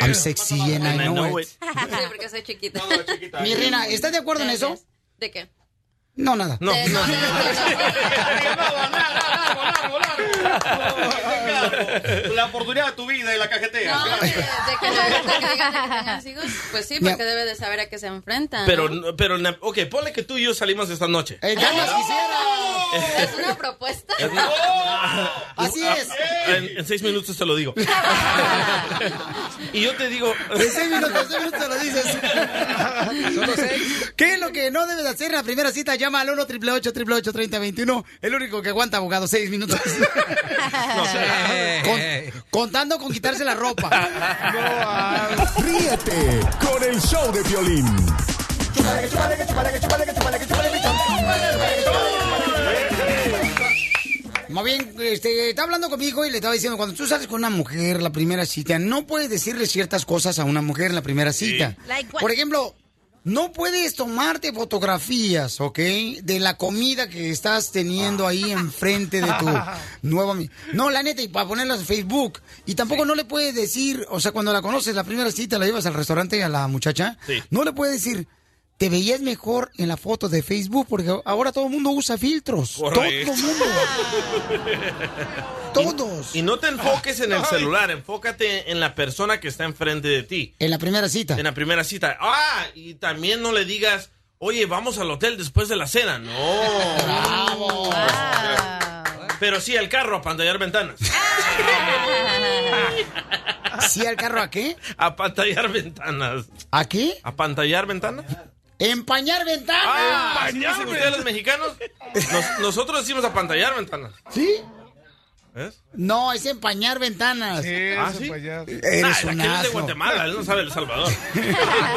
I'm sexy and I know it. Sí, porque soy chiquita. Mi reina, ¿estás de acuerdo en eso? ¿De qué? No, nada. No, De- no. La oportunidad de tu vida y la cajetea. No, de, de que no gusta que digan que tengas hijos. Pues sí, Ya. porque debe de saber a qué se enfrentan. Pero, ¿no? no- pero, ok, ponle que tú y yo salimos esta noche. Eh, damas quisiera. Es una propuesta. Así es. En, en seis minutos te lo digo. y yo te digo. En seis minutos, en seis minutos te lo dices. Solo seis. ¿Qué es lo que no debes hacer en la primera cita? Llama al 1 888 3021 El único que aguanta, abogado, seis minutos. Con- contando con quitarse la ropa. Ríete con el show de violín. Más bien, este, está hablando conmigo y le estaba diciendo, cuando tú sales con una mujer la primera cita, no puedes decirle ciertas cosas a una mujer en la primera cita. Por ejemplo, no puedes tomarte fotografías, ¿ok? De la comida que estás teniendo ahí enfrente de tu nuevo amigo. No, la neta, y para ponerlas en Facebook. Y tampoco no le puedes decir, o sea, cuando la conoces la primera cita, la llevas al restaurante a la muchacha, Sí. no le puedes decir... Te veías mejor en la foto de Facebook porque ahora todo el mundo usa filtros. Correcto. Todo el mundo. Todos. Y no te enfoques en el celular, enfócate en la persona que está enfrente de ti. En la primera cita. En la primera cita. Ah, y también no le digas, oye, vamos al hotel después de la cena. No. Bravo. Pero sí al carro a pantallar ventanas. ¿Sí al carro a qué? A pantallar ventanas. ¿A qué? ¿A pantallar ventanas? Empañar ventanas. Ah, ¿así dicen ustedes los mexicanos? Nos- nosotros decimos a pantallar ventanas. ¿Sí? ¿Ves? No, es empañar ventanas. ¿Ah, sí? Eres Nah, un aquel es de asno. Guatemala, él no sabe El Salvador.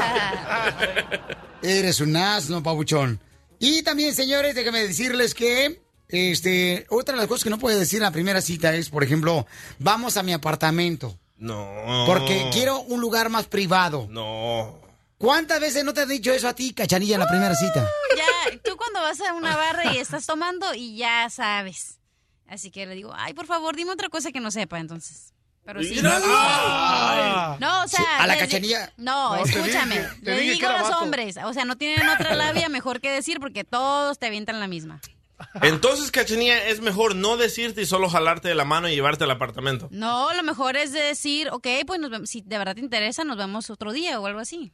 Eres un asno, pabuchón. Y también, señores, déjenme decirles que este, otra de las cosas que no puedes decir en la primera cita es, por ejemplo, vamos a mi apartamento. No. Porque quiero un lugar más privado. No. ¿Cuántas veces no te has dicho eso a ti, cachanilla, en la primera cita? Ya, tú cuando vas a una barra y estás tomando y ya sabes. Así que le digo, ay, por favor, dime otra cosa que no sepa, entonces. Pero sí. Mira. Ay. No, o sea. A la cachanilla. No, No, te escúchame. dije, te le dije digo a los vato. hombres. O sea, no tienen otra labia mejor que decir porque todos te avientan la misma. Entonces, Cachanilla, es mejor no decirte y solo jalarte de la mano y llevarte al apartamento. No, lo mejor es decir, ok, pues nos vemos- si de verdad te interesa, nos vemos otro día o algo así.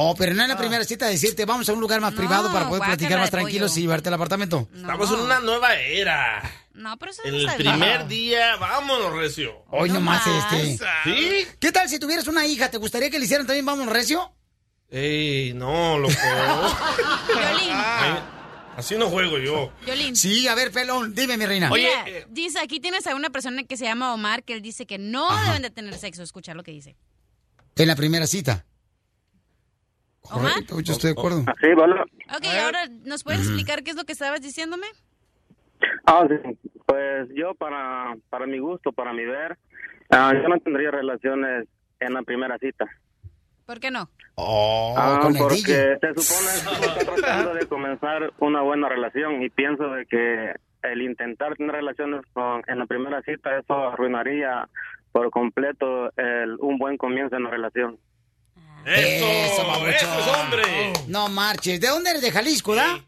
Oh, pero no en la primera cita decirte, vamos a un lugar más privado para poder platicar más tranquilos y llevarte al apartamento. Estamos en una nueva era. No, pero eso En no el bien. primer día, vámonos, Recio. Hoy nomás este. ¿Sí? ¿Qué tal si tuvieras una hija? ¿Te gustaría que le hicieran también vamos recio? Ey, no, loco. Ay, Así no juego yo. Violín. Sí, a ver, pelón, dime, mi reina. Mira, dice, aquí tienes a una persona que se llama Omar, que él dice que no deben de tener sexo. Escucha lo que dice. En la primera cita. Correcto, yo estoy de acuerdo. Sí, bueno. Ok, ahora, ¿nos puedes explicar qué es lo que estabas diciéndome? Ah, sí. Pues yo, para, para mi gusto, para mi ver, ah, yo no tendría relaciones en la primera cita. ¿Por qué no? Ah, con el porque se supone que está tratando de comenzar una buena relación y pienso de que el intentar tener relaciones con, en la primera cita, eso arruinaría por completo el, un buen comienzo en la relación. Eso, babuchón. eso es hombre. No marches. ¿De dónde eres? ¿De Jalisco, da?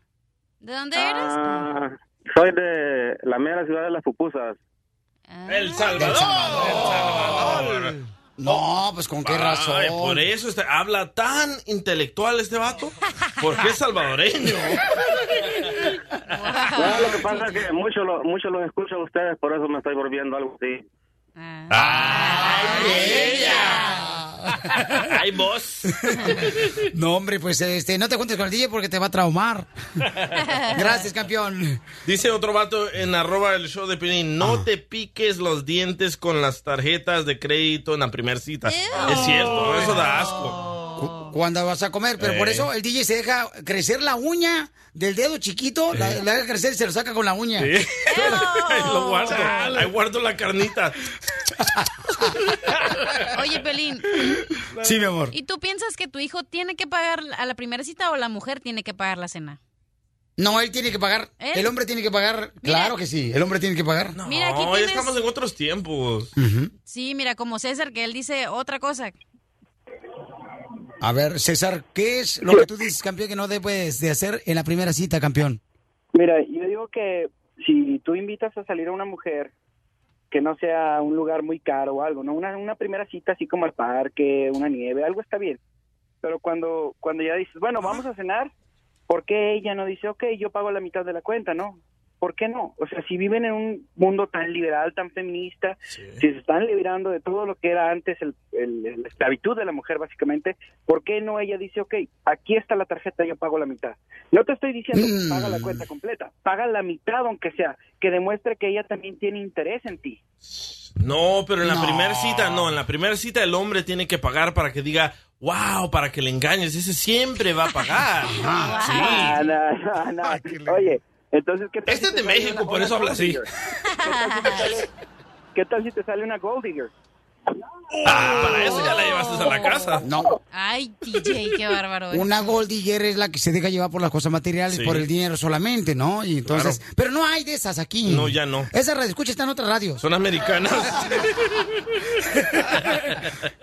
¿De dónde eres? Ah, soy de la mera ciudad de las pupusas. El Salvador. No, pues con qué razón. Ay, por eso este- habla tan intelectual este vato. Porque es salvadoreño. No, lo que pasa es que mucho lo, mucho los escucho a ustedes, por eso me estoy volviendo algo así. Ay, vos. No, hombre, pues este, no te juntes con el DJ porque te va a traumar. Gracias, campeón. Dice otro vato en arroba el show de Piolín, no te piques los dientes con las tarjetas de crédito en la primera cita. Es cierto, eso da asco. Cuando vas a comer, pero por Eh. eso el DJ se deja crecer la uña del dedo chiquito, la, la deja crecer y se lo saca con la uña. Sí. Ahí lo guardo. Ahí guardo la carnita. Oye, Pelín. Sí, mi amor. ¿Y tú piensas que tu hijo tiene que pagar a la primera cita o la mujer tiene que pagar la cena? No, él tiene que pagar. ¿Él? El hombre tiene que pagar. Claro que sí, el hombre tiene que pagar. Mira, aquí No, ya tienes- estamos en otros tiempos. Sí, mira, como César, que él dice otra cosa. A ver, César, ¿qué es lo que tú dices, campeón, que no debes de hacer en la primera cita, campeón? Mira, yo digo que si tú invitas a salir a una mujer, que no sea un lugar muy caro o algo, ¿no? Una, una primera cita así como al parque, una nieve, algo está bien. Pero cuando, cuando ya dices, bueno, vamos a cenar, ¿por qué ella no dice, ok, yo pago la mitad de la cuenta, no? ¿Por qué no? O sea, si viven en un mundo tan liberal, tan feminista, si se están liberando de todo lo que era antes el, el- la esclavitud de la mujer, básicamente, ¿por qué no ella dice, ok, aquí está la tarjeta, yo pago la mitad? No te estoy diciendo que paga la cuenta completa, paga la mitad aunque sea, que demuestre que ella también tiene interés en ti. No, pero en la No. primera cita, no, en la primera cita el hombre tiene que pagar para que diga, wow, para que le engañes, ese siempre va a pagar. Ah, no, no, no. Oye, entonces, ¿qué tal Este si es de México, una- por una eso habla así. ¿Qué tal si te sale- ¿Qué tal si te sale una gold digger? Ah, para eso ya la llevaste a la casa. No. Ay, DJ, qué bárbaro. Una gold digger es la que se deja llevar por las cosas materiales, Sí. por el dinero solamente, ¿no? Y entonces, pero no hay de esas aquí. No, ya no. Esas radio escucha están en otras radios. Son americanas.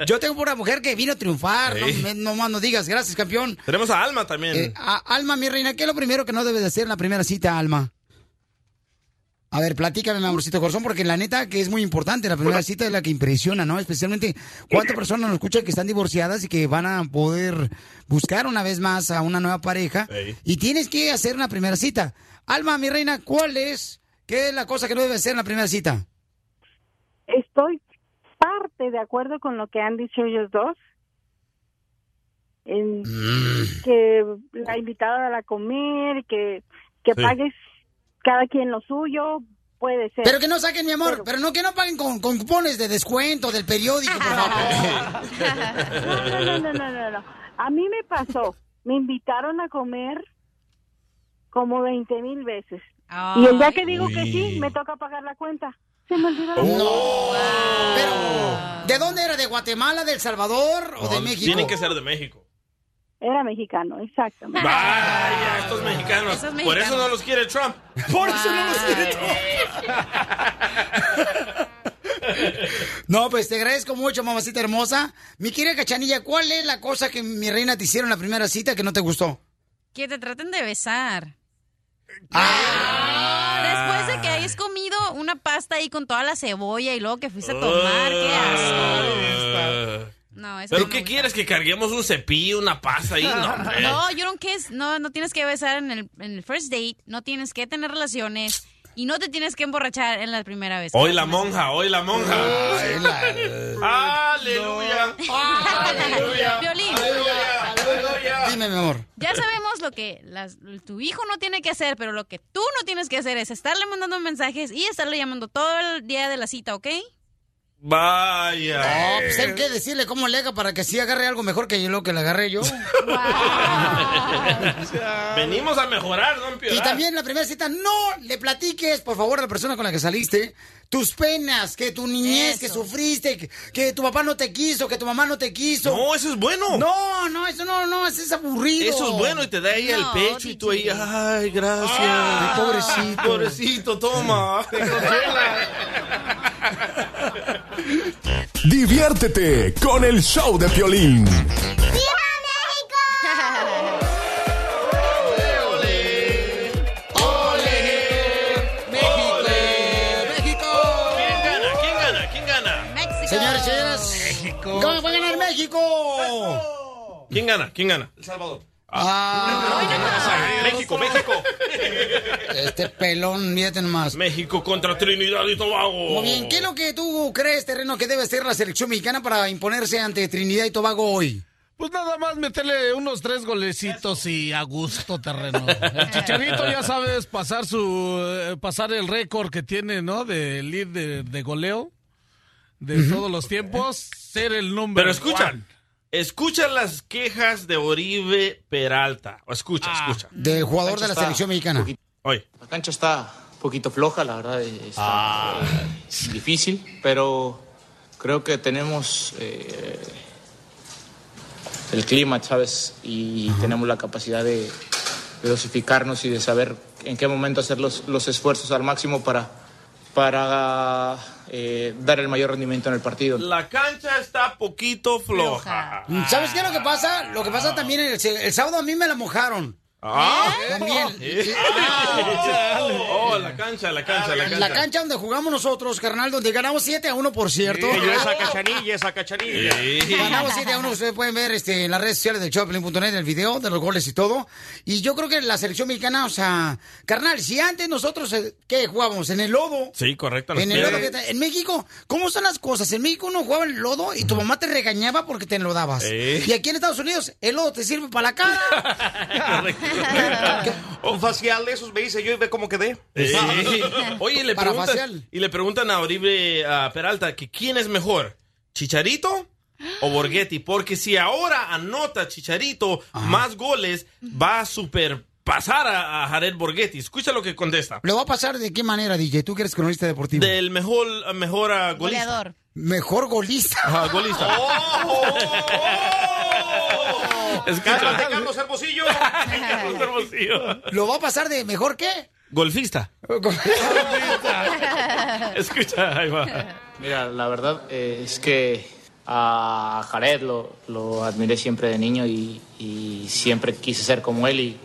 Yo tengo por una mujer que vino a triunfar, Ey. no, me- no más no digas, gracias campeón. Tenemos a Alma también. Eh, a- Alma, mi reina, ¿qué es lo primero que no debes de hacer en la primera cita, Alma? A ver, platícame, mi amorcito corazón, porque la neta que es muy importante, la primera cita es la que impresiona, ¿no? Especialmente cuántas personas nos escuchan que están divorciadas y que van a poder buscar una vez más a una nueva pareja y tienes que hacer una primera cita. Alma, mi reina, ¿cuál es? ¿Qué es la cosa que no debe hacer en la primera cita? Estoy parte de acuerdo con lo que han dicho ellos dos. En que la invitada a la comer, que, que Sí. pagues cada quien lo suyo, puede ser. Pero que no saquen, mi amor, pero, no que no paguen con, con cupones de descuento del periódico, por favor. No, no, no, no, no, no. A mí me pasó. Me invitaron a comer como 20 mil veces. Y el día que digo que sí, me toca pagar la cuenta. Se me olvidó la No. Pero, ¿de dónde era? ¿De Guatemala, de El Salvador o de México? Tienen que ser de México. Era mexicano, exactamente. Vaya, estos mexicanos. Por eso no los quiere Trump. Por eso no los quiere Trump. No, pues te agradezco mucho, mamacita hermosa. Mi querida Cachanilla, ¿cuál es la cosa que mi reina te hicieron en la primera cita que no te gustó? Que te traten de besar. Ah. Después de que hayas comido una pasta ahí con toda la cebolla y luego que fuiste a tomar, qué asco. No, eso ¿Pero no qué quieres? ¿Que carguemos un cepillo, una pasta ahí? No. No, you don't kiss. No, no tienes que besar en el, en el first date. No tienes que tener relaciones. Y no te tienes que emborrachar en la primera vez. Hoy la monja, hoy la monja. Aleluya. Aleluya. Violín. Dime, mi amor. Ya sabemos lo que las- tu hijo no tiene que hacer, pero lo que tú no tienes que hacer es estarle mandando mensajes y estarle llamando todo el día de la cita, ¿ok? Vaya. No, pues hay que decirle cómo le haga para que sí agarre algo mejor que yo lo que le agarré yo. Venimos a mejorar, no Y empeorar. también la primera cita, no le platiques, por favor, a la persona con la que saliste, tus penas, que tu niñez, que sufriste, que, que tu papá no te quiso, que tu mamá no te quiso. No, eso es bueno. No, no, eso no, no, eso es aburrido. Eso es bueno y te da ahí el No, pecho y tú ahí, ay, gracias. Ay, pobrecito. Pobrecito, toma. Diviértete con el show de Piolín. ¿Quién gana? ¿Quién gana? ¿Quién gana? Señores, señoras. México. ¿Cómo va a ganar México? ¿Quién gana? ¿Quién gana? El Salvador. Ah, México, México. este pelón, fíjate nomás. México contra Trinidad y Tobago. Muy bien, ¿qué es lo que tú crees, terreno, que debe hacer la selección mexicana para imponerse ante Trinidad y Tobago hoy? Pues nada más meterle unos tres golecitos y a gusto terreno. El Chicharito ya sabes pasar su eh, pasar el récord que tiene, ¿no? De lead de, de goleo de todos los tiempos, ser el número. Pero escucha, escucha las quejas de Oribe Peralta. O escucha, escucha. Del jugador de la Está selección mexicana. Oye. La cancha está un poquito floja, la verdad, eh, está eh, difícil, pero creo que tenemos eh, el clima, ¿sabes? Y tenemos la capacidad de, de dosificarnos y de saber en qué momento hacer los, los esfuerzos al máximo para, para eh, dar el mayor rendimiento en el partido. La cancha está poquito floja. ¿Sabes qué es lo que pasa? Lo que pasa también el, el sábado a mí me la mojaron. Ah. También. ¿Eh? Oh, la cancha, la cancha, la cancha. La cancha donde jugamos nosotros, carnal, donde ganamos 7 a 1, por cierto. Sí, esa cachanilla, esa cachanilla. Ganamos 7 a 1, ustedes pueden ver este, en las redes sociales del Choplin.net el video de los goles y todo. Y yo creo que la selección mexicana, o sea, carnal, si antes nosotros, eh, ¿qué jugábamos? En el lodo. Sí, correcto. En el lodo que en México, ¿cómo son las cosas? En México uno jugaba en el lodo y tu mamá te regañaba porque te enlodabas. Sí. Y aquí en Estados Unidos, el lodo te sirve para la cara. Un facial de esos me dice yo y ve cómo quedé. Sí. Oye, le Para preguntan, facial. y le preguntan a Oribe a Peralta que quién es mejor, Chicharito o Borghetti, porque si ahora anota Chicharito más goles, va a superpasar a, a Jared Borghetti. Escucha lo que contesta. ¿Lo va a pasar de qué manera, DJ? ¿Tú que eres cronista deportivo? Del mejor, mejor ah, golista. Mejor golista. Ajá, golista. Escucha. Cálmate, Carlos Hermosillo. Carlos Hermosillo. ¿Lo va a pasar de mejor qué? Golfista. Escucha, ahí va. Mira, la verdad eh, es que a Jared lo, lo admiré siempre de niño y, y siempre quise ser como él y,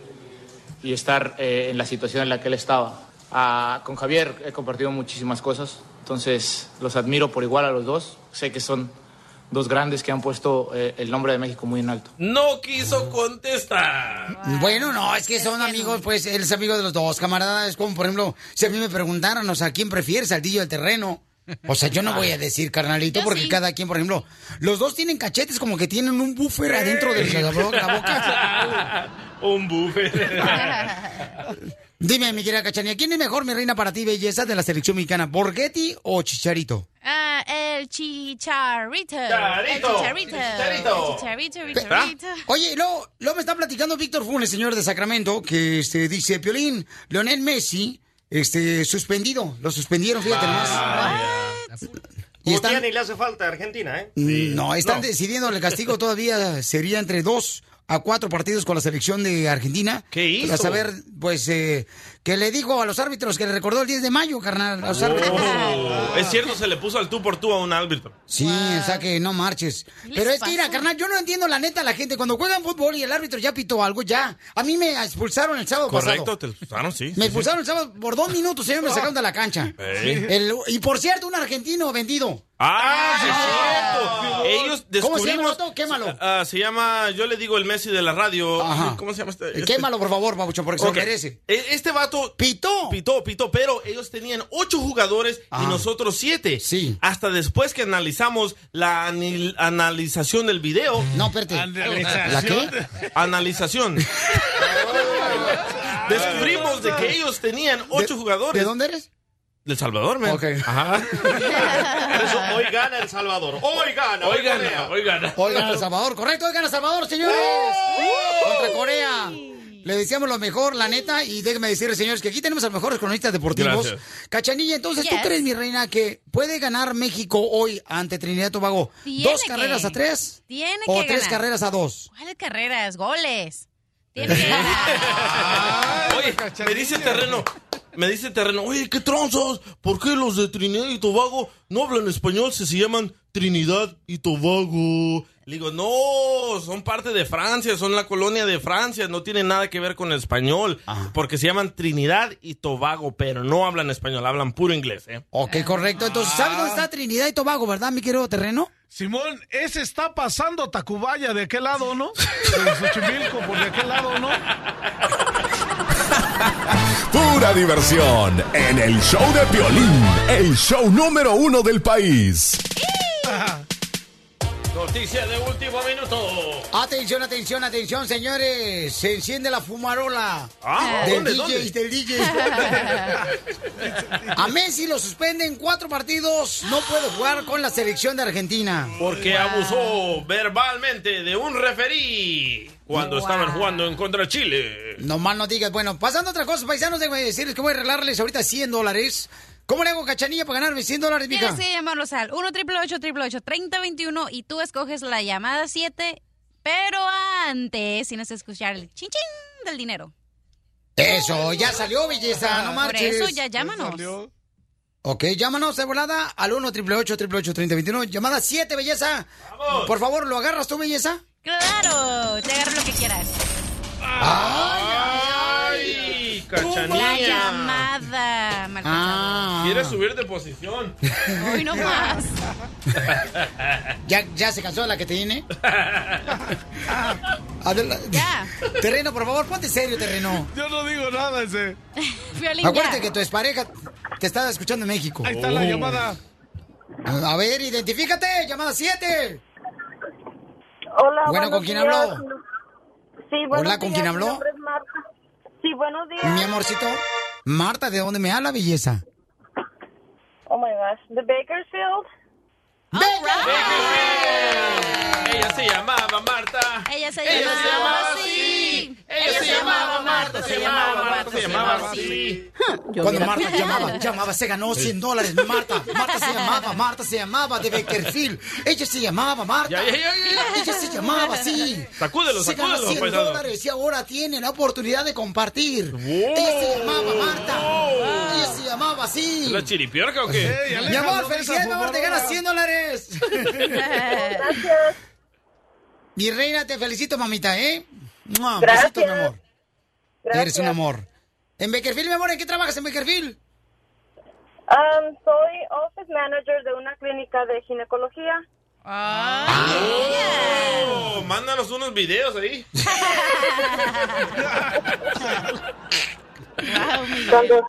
y estar eh, en la situación en la que él estaba. Ah, con Javier he compartido muchísimas cosas, entonces los admiro por igual a los dos. Sé que son dos grandes que han puesto eh, el nombre de México muy en alto. No quiso contestar. Bueno, no, es que son amigos, pues él es amigo de los dos, camarada. Es como, por ejemplo, si a mí me preguntaran, o sea, ¿quién prefieres, Saldillo del terreno? O sea, yo no voy a decir carnalito, Yo porque sí. cada quien, por ejemplo, los dos tienen cachetes como que tienen un buffer adentro de la boca. Un buffer. Dime, mi querida Cachanía, ¿quién es mejor, mi reina, para ti, belleza, de la selección mexicana? ¿Borghetti o Chicharito? Ah, el chicharito. Chicharito. El chicharito. Chicharito. El chicharito, Pe- chicharito. Oye, luego, luego me está platicando Víctor Funes, señor de Sacramento, que este, dice, Piolín, Leonel Messi, este, suspendido. Lo suspendieron, fíjate nomás. Y están- ya ni le hace falta a Argentina, ¿eh? Mm, No, están decidiendo el castigo todavía sería entre dos a cuatro partidos con la selección de Argentina. ¿Qué hizo? A saber, pues, eh, que le dijo a los árbitros que le recordó el 10 de mayo, carnal. a los árbitros. Oh, es cierto, se le puso al tú por tú a un árbitro. Sí, o sea que no marches. Pero es que, mira, carnal, yo no entiendo la neta la gente. Cuando juegan fútbol y el árbitro ya pitó algo, ya. A mí me expulsaron el sábado Correcto, pasado. te lo expulsaron, sí. Me sí, sí. expulsaron el sábado por dos minutos, señor, me sacaron de la cancha. Ey. El- y por cierto, un argentino vendido. Ah, sí, es cierto. Ellos ¿Cómo se llama, descubrimos. Vato? Quémalo. Ah, se llama, yo le digo el Messi de la radio. ¿Cómo se llama este? este? Quémalo, por favor, Pabuchón, porque se Ok. lo merece. E- Este vato. Pitó. Pitó, pitó, pero ellos tenían ocho jugadores y nosotros siete. Sí. Hasta después que analizamos la anil- analización del video. No, espérate. ¿La qué? Analización. Descubrimos de que ellos tenían ocho jugadores. ¿De dónde eres? Del Salvador, man. Ok. Ajá. Por eso hoy gana El Salvador. Hoy gana. Hoy gana, hoy gana. Hoy gana El Salvador, correcto, hoy gana El Salvador, señores. Contra Corea. Le decíamos lo mejor, la neta, y déjenme decirles, señores, que aquí tenemos a los mejores cronistas deportivos. Gracias. Cachanilla, entonces, ¿tú crees, mi reina, que puede ganar México hoy ante Trinidad y Tobago? Tiene ¿Dos que. carreras a tres? Tiene ¿O que tres ganar. carreras a dos? ¿Cuáles carreras? Goles. Tiene que ganar. Oye, me dice Terreno, me dice Terreno, oye, qué tronzos, ¿por qué los de Trinidad y Tobago no hablan español si se llaman Trinidad y Tobago? Le digo, no, son parte de Francia, son la colonia de Francia, no tienen nada que ver con el español, porque se llaman Trinidad y Tobago, pero no hablan español, hablan puro inglés, ¿eh? Ok, correcto. Entonces, ¿sabes dónde está Trinidad y Tobago, verdad, mi querido terreno? Simón, ese está pasando Tacubaya de aquel lado, ¿no? De Xochimilco, por de aquel lado, ¿no? Pura diversión en el show de Piolín, el show número uno del país. Noticia de último minuto. Atención, atención, atención, señores. Se enciende la fumarola. Ah, del ¿dónde, DJ, dónde? del DJ. A Messi lo suspenden cuatro partidos. No puede jugar con la selección de Argentina. Porque abusó verbalmente de un referí cuando Wow. estaban jugando en contra de Chile. No más no digas. Bueno, pasando a otra cosa, paisanos, déjenme decirles que voy a arreglarles ahorita 100 dólares. ¿Cómo le hago cachanilla para ganarme 100 dólares, mija? Tienes que llamarlos al 1 888 3021 y tú escoges la llamada 7, pero antes tienes que escuchar el chin chin del dinero. Eso, ya salió, belleza, no Por marches. eso ya llámanos. Ok, llámanos de volada al 1 888 3021 Llamada 7, belleza. Por favor, ¿lo agarras tú, belleza? Claro, te agarro lo que quieras. ¡Ay, La cachanilla! llamada. mal Ah. ¿Quieres subir de posición? Hoy no más. ¿Ya, ya se cansó de la que te tiene? Ya. Terreno, por favor, ponte serio, terreno. Yo no digo nada ese. Violín, Acuérdate ya. que tu expareja te está escuchando en México. Ahí está la Oh. llamada. A ver, identifícate, llamada 7. Hola, Bueno, ¿con quién días. habló? Sí, Hola, ¿con días, quién mi habló? nombre es Marta. Sí, buenos días. Mi amorcito. Marta, ¿de dónde me habla, belleza? Oh my gosh, de Bakersfield. Ella se llamaba Marta. Ella se Ella llamaba se llamaba así. Ella se llamaba Marta, se llamaba Marta, se llamaba así. Cuando Marta llamaba, llamaba, se ganó 100 dólares. Marta, Marta se llamaba, Marta se llamaba de Bakerfield. Ella se llamaba Marta. Ella se llamaba así. Sacúdelo, Se ganó sacúdelo, 100 paisano. dólares y ahora tiene la oportunidad de compartir. Ella se llamaba Marta. Ella se llamaba así. ¿La chiripiorca o qué? Mi amor, felicidades, mi amor, te ganas 100 dólares. Gracias. Mi reina, te felicito, mamita, ¿eh? Mua, Gracias. Besito, mi amor. Gracias. Eres un amor. En Bakerfield, mi amor, ¿en qué trabajas en Bakerfield? Um, soy office manager de una clínica de ginecología. Oh, mándanos unos videos ahí. Cuando,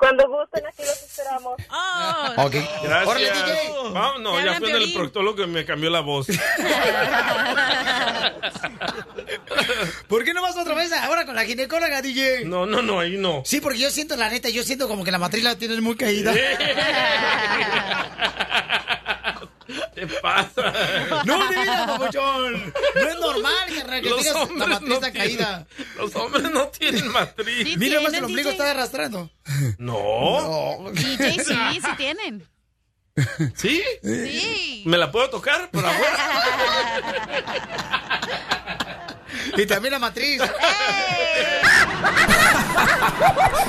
cuando gusten, aquí los esperamos. Ok. Gracias. Órale, DJ. Vamos, no, ya en el proctólogo que me cambió la voz. ¿Por qué no vas otra vez ahora con la ginecóloga, DJ? No, no, no, ahí no. Sí, porque yo siento, la neta, yo siento como que la matriz la tienes muy caída. ¿Qué pasa? No, mira, papuchón. No es normal, que Los tengas la hombres matriz no tienen- caída. Los hombres no tienen matriz. Mira más el ombligo está arrastrando. No. DJ, sí, sí tienen. ¿Sí? Sí. ¿Me la puedo tocar por afuera? Y también la matriz.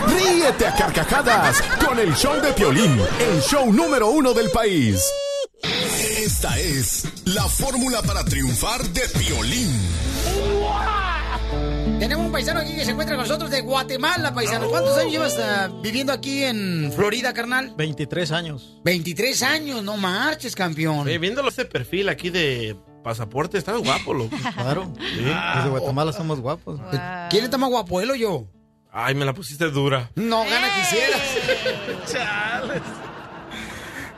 Ríete a carcajadas con el show de Piolín, el show número uno del país. Esta es la fórmula para triunfar de Piolín. Tenemos un paisano aquí que se encuentra con nosotros de Guatemala, paisano. ¿Cuántos años llevas ah, viviendo aquí en Florida, carnal? 23 años. 23 años, no marches, campeón. Oye, viéndolo este perfil aquí de pasaporte, estás guapo, loco. Claro. Sí. Desde Guatemala somos guapos. ¿Quién está más guapo, él o yo? Ay, me la pusiste dura. No, gana quisieras.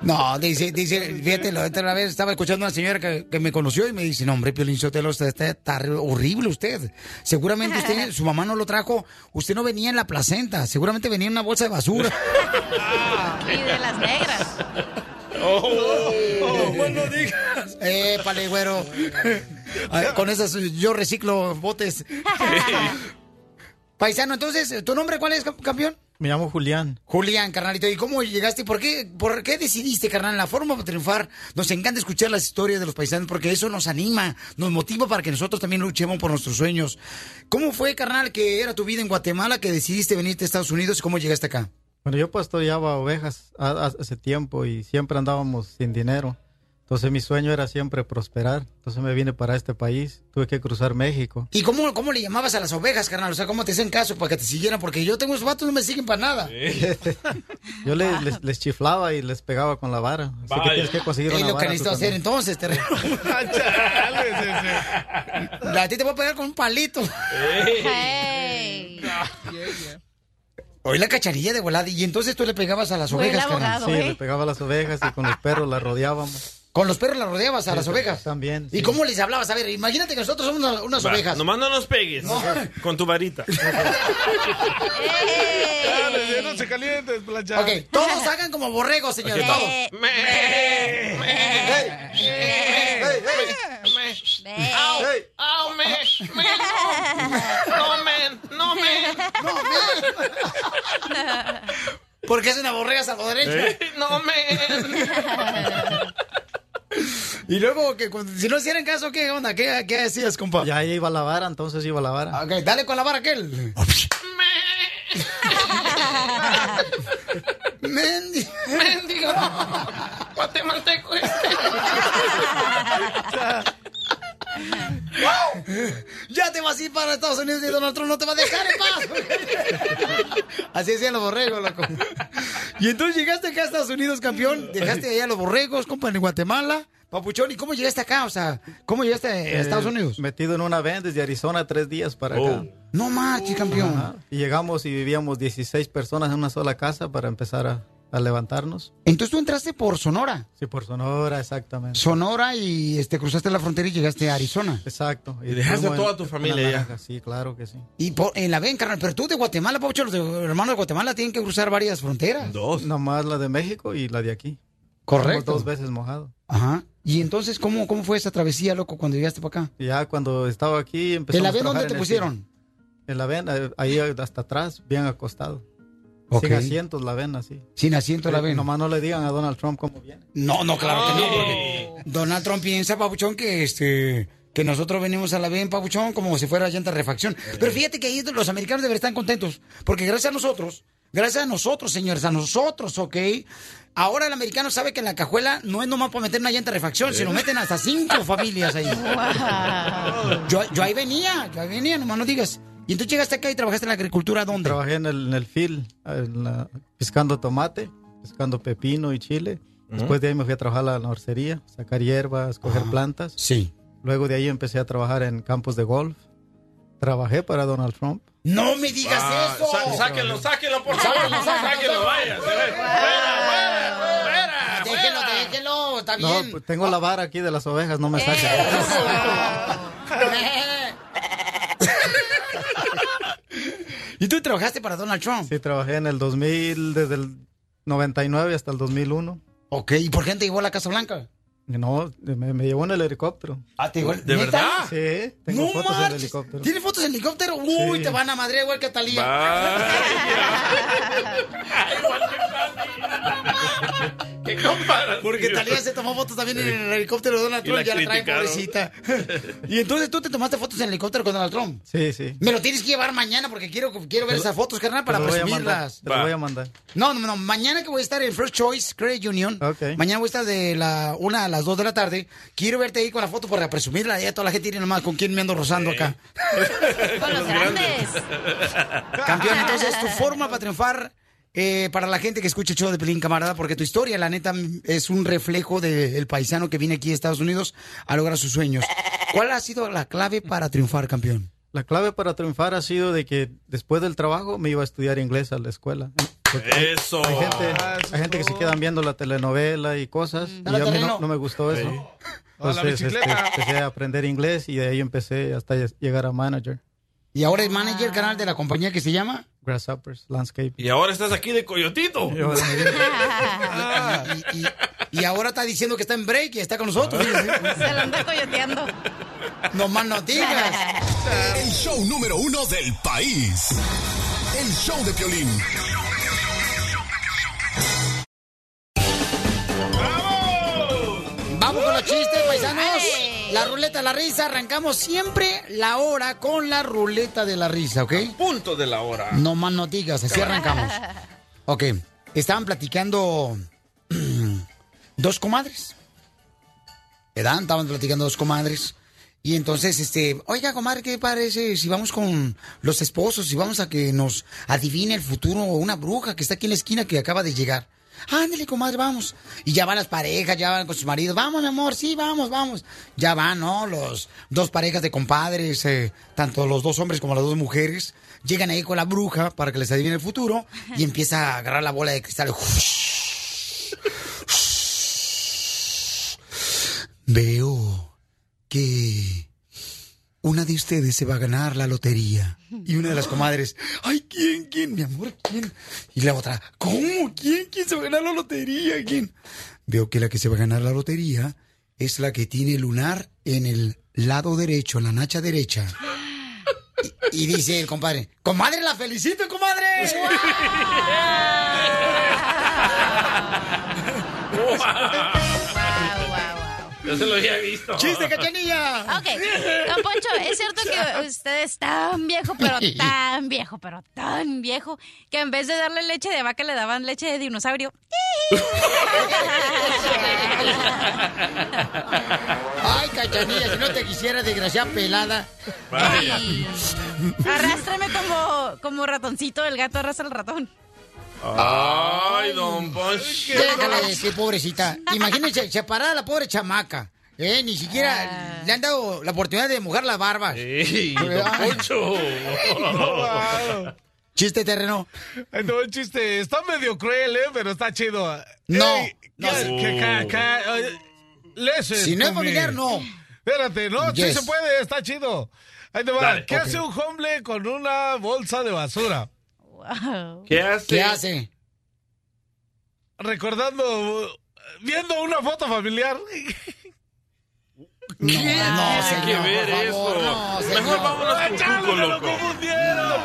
No, dice, dice, fíjate, la otra vez estaba escuchando a una señora que, que me conoció y me dice, no, hombre, Piolín Sotelo, usted está, está horrible usted. Seguramente usted, su mamá no lo trajo, usted no venía en la placenta, seguramente venía en una bolsa de basura. Y de las negras. Oh, bueno, digas. Eh, pale, güero. Ay, Con esas yo reciclo botes. Paisano, entonces, ¿tu nombre cuál es, cam- campeón? Me llamo Julián. Julián, carnalito, ¿y cómo llegaste? ¿Por qué, ¿Por qué decidiste, carnal, la forma para triunfar? Nos encanta escuchar las historias de los paisanos porque eso nos anima, nos motiva para que nosotros también luchemos por nuestros sueños. ¿Cómo fue, carnal, que era tu vida en Guatemala, que decidiste venirte a Estados Unidos y cómo llegaste acá? Bueno, yo pastoreaba ovejas hace tiempo y siempre andábamos sin dinero. Entonces mi sueño era siempre prosperar. Entonces me vine para este país. Tuve que cruzar México. ¿Y cómo, cómo le llamabas a las ovejas, carnal? O sea, ¿cómo te hacen caso para que te siguieran? Porque yo tengo esos vatos no me siguen para nada. Yo le- les, les chiflaba y les pegaba con la vara. Así que tienes que conseguir Es una lo que vara. tú necesito hacer también. entonces, terreno. A ti te voy a pegar con un palito. Hoy la cacharilla de volada. Y entonces tú le pegabas a las Fue ovejas, carnal. Sí, ¿eh? le pegaba a las ovejas y con los perros las rodeábamos. Con los perros las rodeabas a Sí, las ovejas. También. ¿Y cómo les hablabas? A ver, imagínate que nosotros somos una- unas Va, ovejas. Nomás no nos pegues. Con tu varita. Dale, no se calientes, plancha. Ok, todos hagan como borregos, señores, Ok. todos. ¡Au! ¡Au, me! ¡Me! ¡No, men! ¡No, men! ¡No, Porque es una borrega salvadoreña. ¿Eh? ¡No, men! Y luego, que cuando- si no hicieran caso, ¿qué onda? ¿Qué, qué hacías, compa? Ya iba a la vara, entonces iba a la vara. Ok, dale con la vara aquel. Mendigo. ¡Mendigo! ¡Guatemalteco este! Ya te vas a ir para Estados Unidos y Donald Trump no te va a dejar en paz. Así decían los borregos, loco. Y entonces llegaste acá a Estados Unidos, campeón. Dejaste allá a los borregos, compa, en Guatemala. Papuchón, ¿y cómo llegaste acá? O sea, ¿cómo llegaste a Estados Eh, Unidos? Metido en una van desde Arizona tres días para Oh. acá. No marches, campeón. Ajá. Y llegamos y vivíamos 16 personas en una sola casa para empezar a, a levantarnos. Entonces tú entraste por Sonora. Sí, por Sonora, exactamente. Sonora y este cruzaste la frontera y llegaste a Arizona. Exacto. Y dejaste a toda en- tu familia la ya. Sí, claro que sí. Y por, en la ven, carnal, pero tú de Guatemala, Papuchón, los de- hermanos de Guatemala tienen que cruzar varias fronteras. Dos. Nomás la de México y la de aquí. Correcto. Dos veces mojado. Ajá. Y entonces, ¿cómo, cómo fue esa travesía, loco, cuando llegaste para acá? Ya cuando estaba aquí empezamos ¿En la ven dónde te el pusieron? En la ven, eh, ahí hasta atrás, bien acostado. Sin asientos la ven así. Sin asiento la Eh, ven. Nomás no le digan a Donald Trump cómo viene. No, no, claro que no, porque Donald Trump piensa, Papuchón, que este que nosotros venimos a la ven, Papuchón, como si fuera llanta refacción. Pero fíjate que ahí los americanos deberían estar contentos, porque gracias a nosotros, gracias a nosotros, señores, a nosotros, ¿ok? Ahora el americano sabe que en la cajuela no es nomás para meter una llanta de refacción, sino meten hasta cinco familias ahí. Yo, yo ahí venía, yo ahí venía, nomás no digas. Y entonces llegaste acá y trabajaste en la agricultura, ¿dónde? Trabajé en el, en el field, en la- pescando tomate, pescando pepino y chile. Después de ahí me fui a trabajar a la norcería, sacar hierbas, coger plantas. Sí. Luego de ahí empecé a trabajar en campos de golf. Trabajé para Donald Trump. No me digas Ah, eso. sa- sáquenlo, sáquenlo, por favor. Sáquenlo, sáquenlo, Sáquenlo, vaya. se ve. Déjenlo, déjenlo, está No, bien. pues tengo la vara aquí de las ovejas, no me saquen. ¿Y tú trabajaste para Donald Trump? Sí, trabajé en el 2000, desde el 99 hasta el 2001. Ok, ¿y por qué te llevó a la Casa Blanca? No, me, me llevó en el helicóptero. Ah, ¿te llevó- ¿De ¿Neta? verdad? Sí, tengo No fotos del marches. helicóptero. ¿Tienes fotos en helicóptero? Uy, Sí. te van a madre igual que a Talía. ¡Qué Porque Talía se tomó fotos también en el helicóptero de Donald Y Trump, la ya la trae pobrecita. y entonces tú te tomaste fotos en el helicóptero con Donald Trump. Sí, sí. Me lo tienes que llevar mañana porque quiero, quiero ver esas fotos, carnal, para presumirlas. Te lo voy a mandar. No, no, no. Mañana que voy a estar en First Choice Credit Union. Mañana voy a estar de la una a las 2 de la tarde. Quiero verte ahí con la foto para presumirla. Ya toda la gente tiene nomás con quién me ando rozando acá. Con los grandes. Campeón, entonces tu forma para triunfar eh, para la gente que escucha el show de Pelín, camarada, porque tu historia, la neta, es un reflejo del paisano que viene aquí a Estados Unidos a lograr sus sueños. ¿Cuál ha sido la clave para triunfar, campeón? La clave para triunfar ha sido de que después del trabajo me iba a estudiar inglés a la escuela. Porque hay- Eso. Hay gente, hay gente que se quedan viendo la telenovela y cosas. Y Dale, a mí no, no me gustó eso. La Entonces este, bicicleta. empecé a aprender inglés y de ahí empecé hasta llegar a manager. Y ahora es manager canal de la compañía que se llama Grasshoppers Landscape. Y ahora estás aquí de coyotito. y, y- y ahora está diciendo que está en break y está con nosotros. Se lo anda coyoteando. No más no digas. El show número uno del país. El show de Piolín. La ruleta de la risa. Arrancamos siempre la hora con la ruleta de la risa, ¿ok? Punto de la hora. No más no digas, así arrancamos. Ok, estaban platicando dos comadres. ¿Verdad? Estaban platicando dos comadres. Y entonces, este, oiga, comadre, ¿qué parece si vamos con los esposos y vamos a que nos adivine el futuro una bruja que está aquí en la esquina que acaba de llegar? Ándale, comadre, vamos. Y ya van las parejas, ya van con sus maridos. Vamos, mi amor, sí, vamos, vamos. Ya van, ¿no? Los dos parejas de compadres, eh, tanto los dos hombres como las dos mujeres, llegan ahí con la bruja para que les adivine el futuro y empieza a agarrar la bola de cristal. Veo que una de ustedes se va a ganar la lotería. Y una de las comadres, ay, ¿quién, quién, mi amor, quién? Y la otra, ¿cómo? ¿Quién, quién se va a ganar la lotería? ¿Quién? Veo que la que se va a ganar la lotería es la que tiene lunar en el lado derecho, en la nacha derecha. Y, y dice el compadre, comadre, la felicito, comadre. Yo se lo había visto. ¡Chiste, cachanilla! Ok, don Poncho, es cierto que usted es tan viejo, pero tan viejo, pero tan viejo, que en vez de darle leche de vaca le daban leche de dinosaurio. Ay, cachanilla, si no te quisiera, desgraciada pelada. Ay, Arrástrame como, como ratoncito, el gato arrastra al ratón. Ay, don Poncho. Déjala de ser pobrecita. Imagínense, separada la pobre chamaca. ¿eh? Ni siquiera le han dado la oportunidad de mojar las barbas. Ey. Poncho. Chiste terreno. Ay, No, chiste, está medio cruel, ¿eh? Pero está chido. No, Ey, no. que- que- que- que- Si no es me. familiar, no. Espérate, no, Yes. sí se puede, está chido. Ahí te va. Dale, ¿Qué ok. hace un hombre con una bolsa de basura? Wow. ¿Qué hace? ¿Qué hace? Recordando, viendo una foto familiar. No, no, tiene señor, que ver favor, eso? no, Mejor señor. vámonos con Cuco, ¡Me lo loco. confundieron!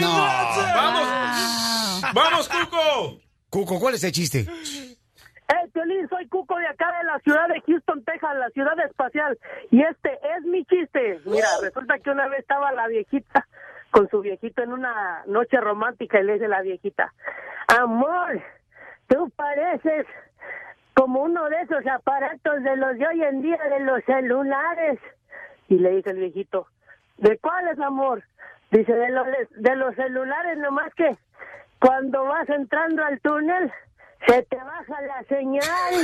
No. ¡Vamos! ¡Vamos, Cuco! Cuco, ¿cuál es el chiste? Hey, Piolín, soy Cuco de acá de la ciudad de Houston, Texas, la ciudad espacial. Y este es mi chiste. Mira, resulta que una vez estaba la viejita con su viejito en una noche romántica y le dice la viejita, amor, tú pareces como uno de esos aparatos de los de hoy en día, de los celulares. Y le dice el viejito, ¿de cuáles, amor? Dice, de los, de los celulares, nomás que cuando vas entrando al túnel, se te baja la señal.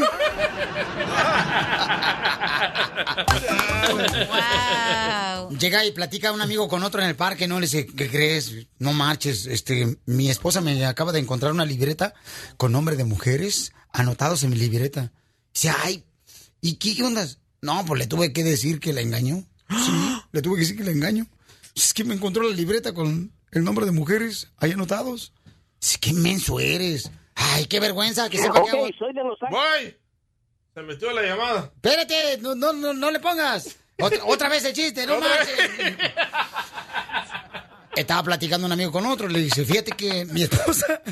Wow. Llega y platica un amigo con otro en el parque, no le dice, ¿qué crees? No marches, este, mi esposa me acaba de encontrar una libreta con nombre de mujeres anotados en mi libreta. Dice, ay, ¿y qué, onda? No, pues le tuve que decir que la engañó. Sí, le tuve que decir que la engañó. Es que me encontró la libreta con el nombre de mujeres ahí anotados. Dice, qué menso eres. Ay, qué vergüenza que sepa que hago. ok, soy de Los Ángeles. ¡Voy! Se metió la llamada. Espérate, no, no, no, no le pongas. Otra, otra vez el chiste, no Otra marches. Estaba platicando un amigo con otro, le dice, fíjate que mi esposa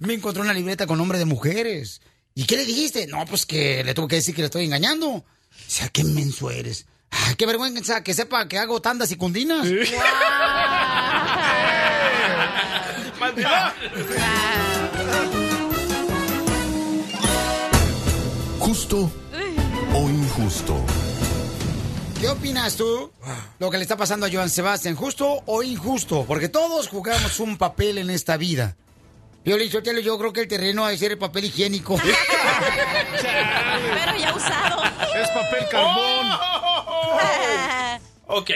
me encontró una libreta con nombre de mujeres. ¿Y qué le dijiste? No, pues que le tuve que decir que le estoy engañando. O sea, qué menso eres. Ay, qué vergüenza que sepa que hago tandas y cundinas. ¿Justo o injusto? ¿Qué opinas tú? Lo que le está pasando a Joan Sebastián, ¿justo o injusto? Porque todos jugamos un papel en esta vida. Yo le yo creo que el terreno ha de ser el papel higiénico. Pero ya usado. Es papel carbón. Ok.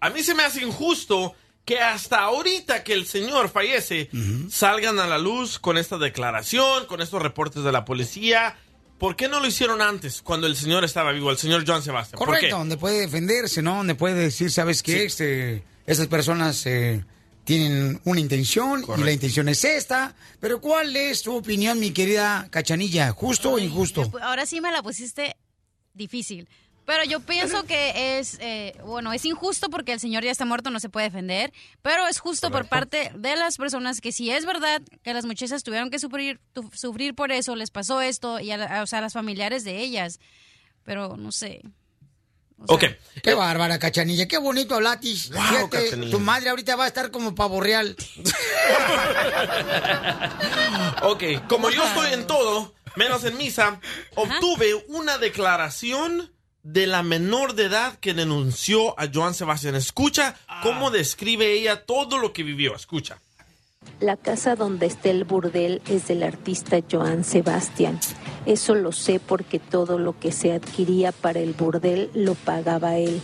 A mí se me hace injusto que hasta ahorita que el señor fallece, salgan a la luz con esta declaración, con estos reportes de la policía. ¿Por qué no lo hicieron antes, cuando el señor estaba vivo, el señor John Sebastian? ¿Por Correcto, qué? donde puede defenderse, ¿no? Donde puede decir, ¿sabes qué? Este, esas personas eh, tienen una intención y la intención es esta. Pero ¿cuál es tu opinión, mi querida Cachanilla? ¿Justo o injusto? Ahora sí me la pusiste difícil. Pero yo pienso que es, eh, bueno, es injusto porque el señor ya está muerto, no se puede defender, pero es justo por parte de las personas que si es verdad que las muchachas tuvieron que sufrir, tu- sufrir por eso, les pasó esto, y a, la- o sea, a las familiares de ellas, pero no sé. Ok. Qué bárbara, Cachanilla. Qué bonito hablatis. Fíjate, Cachanilla. tu madre ahorita va a estar como pavo real. Ok, como yo estoy en todo, menos en misa, obtuve una declaración de la menor de edad que denunció a Joan Sebastián. Escucha cómo describe ella todo lo que vivió. Escucha. La casa donde está el burdel es del artista Joan Sebastián. Eso lo sé porque todo lo que se adquiría para el burdel lo pagaba él.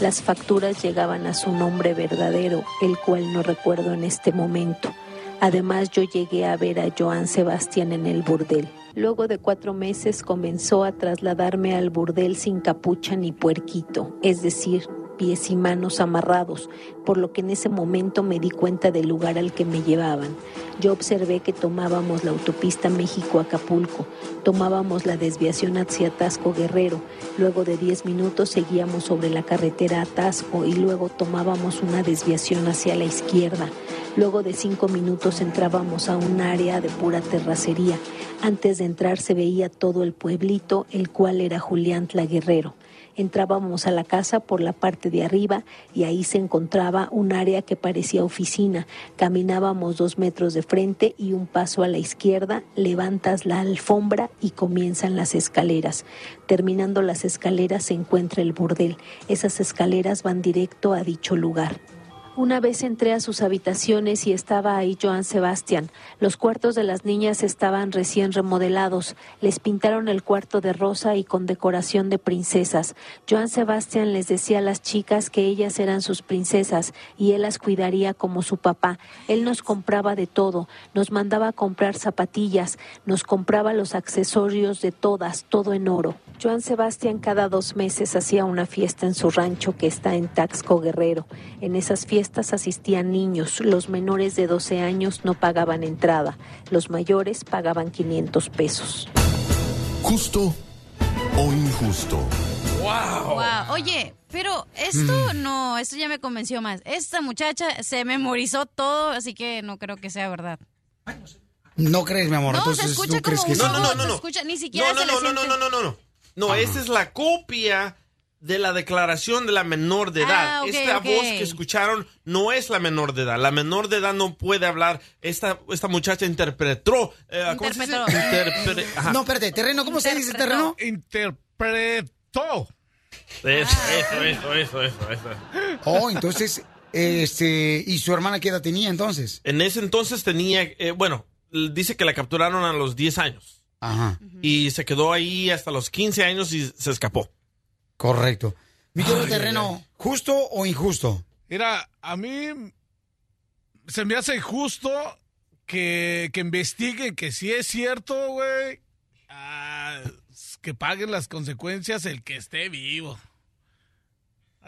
Las facturas llegaban a su nombre verdadero, el cual no recuerdo en este momento. Además, yo llegué a ver a Joan Sebastián en el burdel. Luego de cuatro meses comenzó a trasladarme al burdel sin capucha ni puerquito, es decir, pies y manos amarrados, por lo que en ese momento me di cuenta del lugar al que me llevaban. Yo observé que tomábamos la autopista México-Acapulco, tomábamos la desviación hacia Atasco Guerrero, luego de 10 minutos seguíamos sobre la carretera Atasco y luego tomábamos una desviación hacia la izquierda. Luego de cinco minutos entrábamos a un área de pura terracería. Antes de entrar se veía todo el pueblito, el cual era Julián Guerrero. Entrábamos a la casa por la parte de arriba y ahí se encontraba un área que parecía oficina. Caminábamos dos metros de frente y un paso a la izquierda, levantas la alfombra y comienzan las escaleras. Terminando las escaleras se encuentra el burdel. Esas escaleras van directo a dicho lugar. Una vez entré a sus habitaciones y estaba ahí Joan Sebastián. Los cuartos de las niñas estaban recién remodelados. Les pintaron el cuarto de rosa y con decoración de princesas. Joan Sebastián les decía a las chicas que ellas eran sus princesas y él las cuidaría como su papá. Él nos compraba de todo. Nos mandaba comprar zapatillas. Nos compraba los accesorios de todas, todo en oro. Joan Sebastián cada dos meses hacía una fiesta en su rancho que está en Taxco Guerrero. En esas fiestas asistían niños. Los menores de 12 años no pagaban entrada. Los mayores pagaban 500 pesos. ¿Justo o injusto? Wow. Wow. Oye, pero esto no, esto ya me convenció más. Esta muchacha se memorizó todo, así que no creo que sea verdad. No crees, mi amor. No, Entonces, se escucha ¿no crees como que un sí? robot, se escucha, ni siquiera No, se no, le no, no, no, no, no, no. No, esta es la copia de la declaración de la menor de edad. Ah, esta voz que escucharon no es la menor de edad. La menor de edad no puede hablar. Esta, esta muchacha interpretó. eh, ¿Cómo se dice? Interpretó. Interpre- ajá. No, espérate, terreno, ¿cómo se dice terreno? Interpretó. Eso, eso, eso, eso, eso, eso. Oh, entonces, este, ¿y su hermana qué edad tenía entonces? En ese entonces tenía, eh, bueno, dice que la capturaron a los 10 años. Ajá. Y se quedó ahí hasta los 15 años y se escapó. Correcto. Mi querido terreno, ¿justo o injusto? Mira, a mí se me hace injusto que, que investiguen que si es cierto, güey, ah, que paguen las consecuencias el que esté vivo.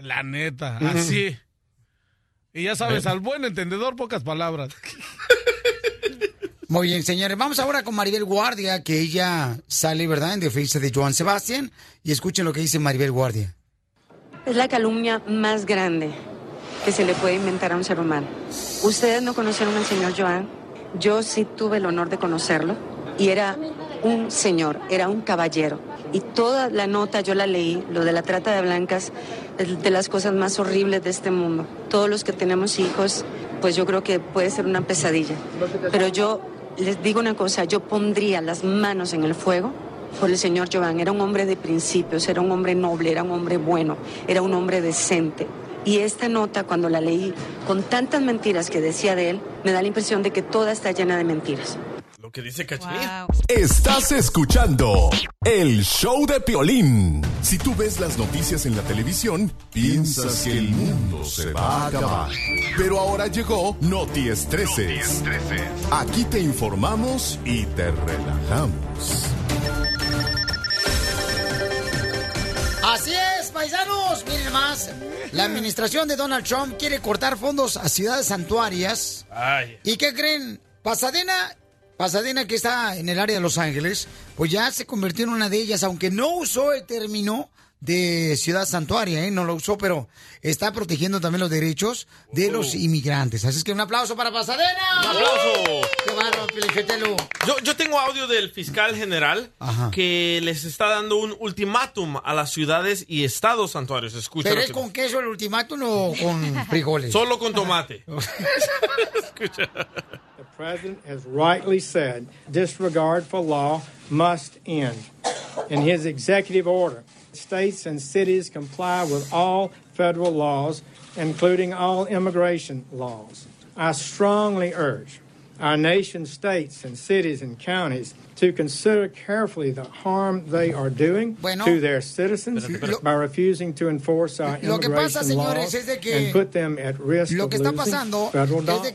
La neta, así. Y ya sabes, al buen entendedor, pocas palabras. Muy bien, señores. Vamos ahora con Maribel Guardia, que ella sale, ¿verdad?, en defensa de Joan Sebastián. Y escuchen lo que dice Maribel Guardia. Es la calumnia más grande que se le puede inventar a un ser humano. Ustedes no conocieron al señor Joan. Yo sí tuve el honor de conocerlo y era un señor, era un caballero. Y toda la nota yo la leí, lo de la trata de blancas, es de las cosas más horribles de este mundo. Todos los que tenemos hijos, pues yo creo que puede ser una pesadilla. Pero yo les digo una cosa, yo pondría las manos en el fuego por el señor Jovan. Era un hombre de principios, era un hombre noble, era un hombre bueno, era un hombre decente. Y esta nota, cuando la leí, con tantas mentiras que decía de él, me da la impresión de que toda está llena de mentiras. Lo que dice Cachemir. Estás escuchando el show de Piolín. Si tú ves las noticias en la televisión, piensas que el mundo se va a acabar. Pero ahora llegó Noti Estreses. Aquí te informamos y te relajamos. Así es, paisanos. Miren más. La administración de Donald Trump quiere cortar fondos a ciudades santuarias. Ay. ¿Y qué creen? Pasadena, Pasadena que está en el área de Los Ángeles, pues ya se convirtió en una de ellas, aunque no usó el término de ciudad santuaria, ¿eh? no lo usó, pero está protegiendo también los derechos de los inmigrantes. Así es que un aplauso para Pasadena. ¡Un aplauso! Yo, yo tengo audio del fiscal general que les está dando un ultimátum a las ciudades y estados santuarios. Escucha ¿Pero lo es que- con queso el ultimátum o con frijoles? Solo con tomate. The president has rightly said disregard for law must end. In his executive order, states and cities comply with all federal laws, including all immigration laws. I strongly urge our nation's states and cities and counties to consider carefully the harm they are doing Bueno. to their citizens Espérate, espérate. by refusing to enforce our immigration pasa, señores, laws que and put them at risk of losing pasando federal dollars.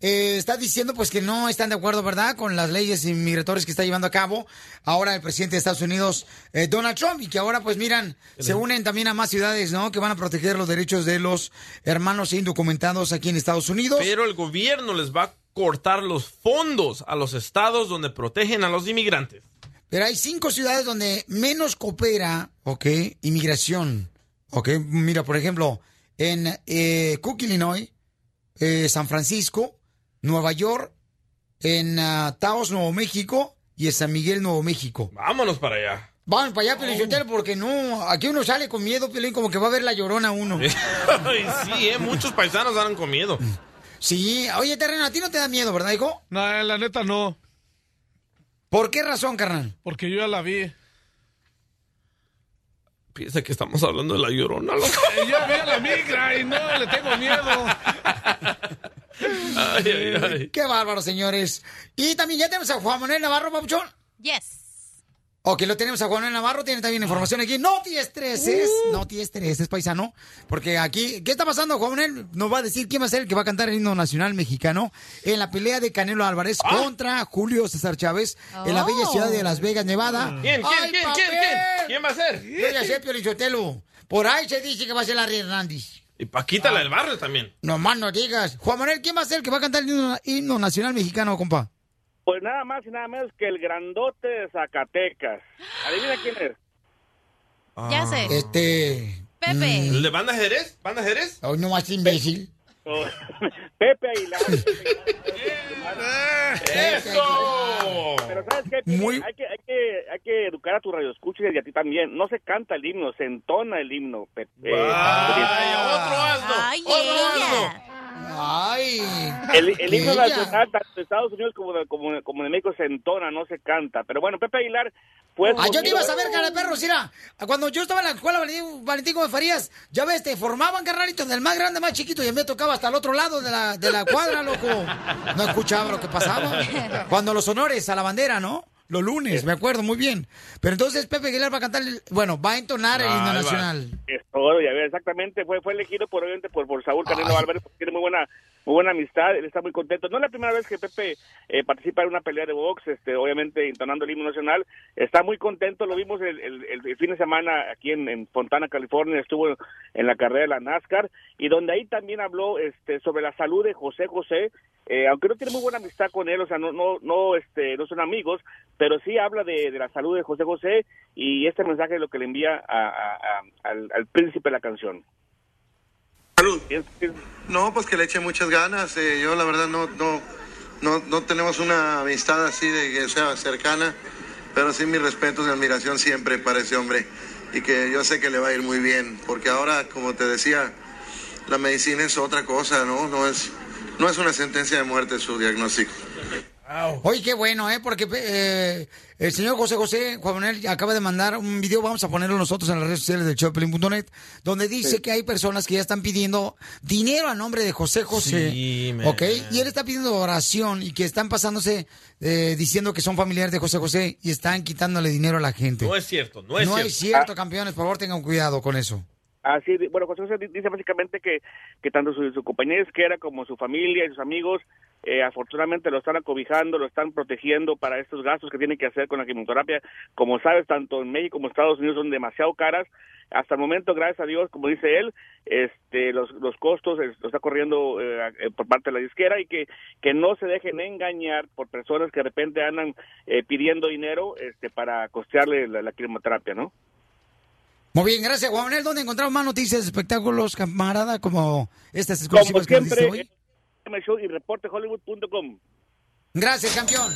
Eh, está diciendo pues que no están de acuerdo, ¿verdad?, con las leyes inmigratorias que está llevando a cabo ahora el presidente de Estados Unidos, eh, Donald Trump, y que ahora pues miran, se unen también a más ciudades, ¿no?, que van a proteger los derechos de los hermanos indocumentados aquí en Estados Unidos. Pero el gobierno les va a cortar los fondos a los estados donde protegen a los inmigrantes. Pero hay cinco ciudades donde menos coopera, ¿ok? Inmigración, ¿ok? Mira, por ejemplo, en eh, Cook, Illinois, eh, San Francisco, Nueva York, en ah, Taos, Nuevo México y en San Miguel, Nuevo México. Vámonos para allá. Vamos para allá, Pelichotelo, porque no, aquí uno sale con miedo, Pelín, como que va a ver la llorona uno. Ay, sí, ¿eh? muchos paisanos andan con miedo. Sí, oye, terreno, a ti no te da miedo, ¿verdad, hijo? No, la neta no. ¿Por qué razón, carnal? Porque yo ya la vi. Piensa que estamos hablando de la llorona, loco. Eh, Ya ve a la migra y no le tengo miedo. Ay, ay, ay. Qué bárbaro, señores. Y también ya tenemos a Juan Manuel Navarro, papuchón. Yes. Ok, lo tenemos a Juan Manuel Navarro, tiene también información aquí. No te estreses, no te estreses, paisano. Porque aquí, ¿qué está pasando? Juan Manuel nos va a decir quién va a ser el que va a cantar el himno nacional mexicano en la pelea de Canelo Álvarez contra Julio César Chávez en la bella Oh. ciudad de Las Vegas, Nevada. ¿Quién, quién, ¡Ay, quién, papel! quién, quién? ¿Quién va a ser? Yo ya sé. Por ahí se dice que va a ser Larry Hernández. Y Paquita, la del barrio también. No más no digas. Juan Manuel, ¿quién va a ser el que va a cantar el himno, himno nacional mexicano, compa? Pues nada más y nada menos que el grandote de Zacatecas. Adivina quién es. Ya sé. Este... Pepe. ¿El de Banda Jerez? ¿Banda Jerez? Oh, no más imbécil. Pepe Aguilar. ¡Eso! Pero ¿sabes qué? Hay, que, hay, que, hay que educar a tus radioescuchas y a ti también. No se canta el himno, se entona el himno. Pepe. Vaya, otro asno. Ay, otro asno. Ay. El, el himno nacional, tanto de Estados Unidos como de, como, como de México, se entona, no se canta. Pero bueno, Pepe Aguilar, pues... Ah, yo te iba a saber, cara de perro, mira. Cuando yo estaba en la escuela Valentín, Valentín Gómez Farías, ya ves, te formaban carnalitos del más grande, más chiquito, y a mí me tocaba hasta el otro lado de la, de la cuadra, loco. No escuchaba lo que pasaba. Cuando los honores a la bandera, ¿no? Los lunes, me acuerdo muy bien. Pero entonces Pepe Aguilar va a cantar, el- bueno, va a entonar el himno nacional. Es todo, ya ves, exactamente. Fue, fue elegido por, obviamente, por, por Saúl Canelo Álvarez, porque tiene muy buena muy buena amistad, él está muy contento. No es la primera vez que Pepe eh, participa en una pelea de box, este, obviamente entonando el himno nacional. Está muy contento, lo vimos el, fin de semana aquí en, Fontana, California, estuvo en la carrera de la NASCAR, y donde ahí también habló este, sobre la salud de José José, eh, aunque no tiene muy buena amistad con él, o sea, no, no, no, este, no son amigos, pero sí habla de, la salud de José José, y este mensaje es lo que le envía a- al príncipe de la canción. No, pues que le eche muchas ganas. eh, yo la verdad no, no, no, no tenemos una amistad así de que sea cercana. Pero sí mi respeto y admiración siempre para ese hombre y que yo sé que le va a ir muy bien, porque ahora, como te decía, la medicina es otra cosa, ¿no? No es, no es una sentencia de muerte su diagnóstico. Oye, qué bueno, ¿eh? Porque eh, el señor José José, Juan Manuel, acaba de mandar un video, vamos a ponerlo nosotros en las redes sociales de Choplin.net, donde dice Sí. que hay personas que ya están pidiendo dinero a nombre de José José. Sí, man. ¿Ok? Y él está pidiendo oración y que están pasándose eh, diciendo que son familiares de José José y están quitándole dinero a la gente. No es cierto, no es no cierto. es cierto, campeones, por favor tengan cuidado con eso. Así, bueno, José José di- dice básicamente que, que tanto su, su compañía izquierda como su familia y sus amigos eh, afortunadamente lo están acobijando, lo están protegiendo para estos gastos que tienen que hacer con la quimioterapia. Como sabes, tanto en México como Estados Unidos son demasiado caras. Hasta el momento, gracias a Dios, como dice él, este, los, los costos eh, lo está corriendo eh, eh, por parte de la izquierda y que, que no se dejen engañar por personas que de repente andan eh, pidiendo dinero este, para costearle la, la quimioterapia, ¿no? Muy bien, gracias, Juan Manuel. ¿Dónde encontramos más noticias, espectáculos, camarada, como estas Como exclusivas que nos siempre, hoy? Show y reportehollywood.com. Gracias, campeón.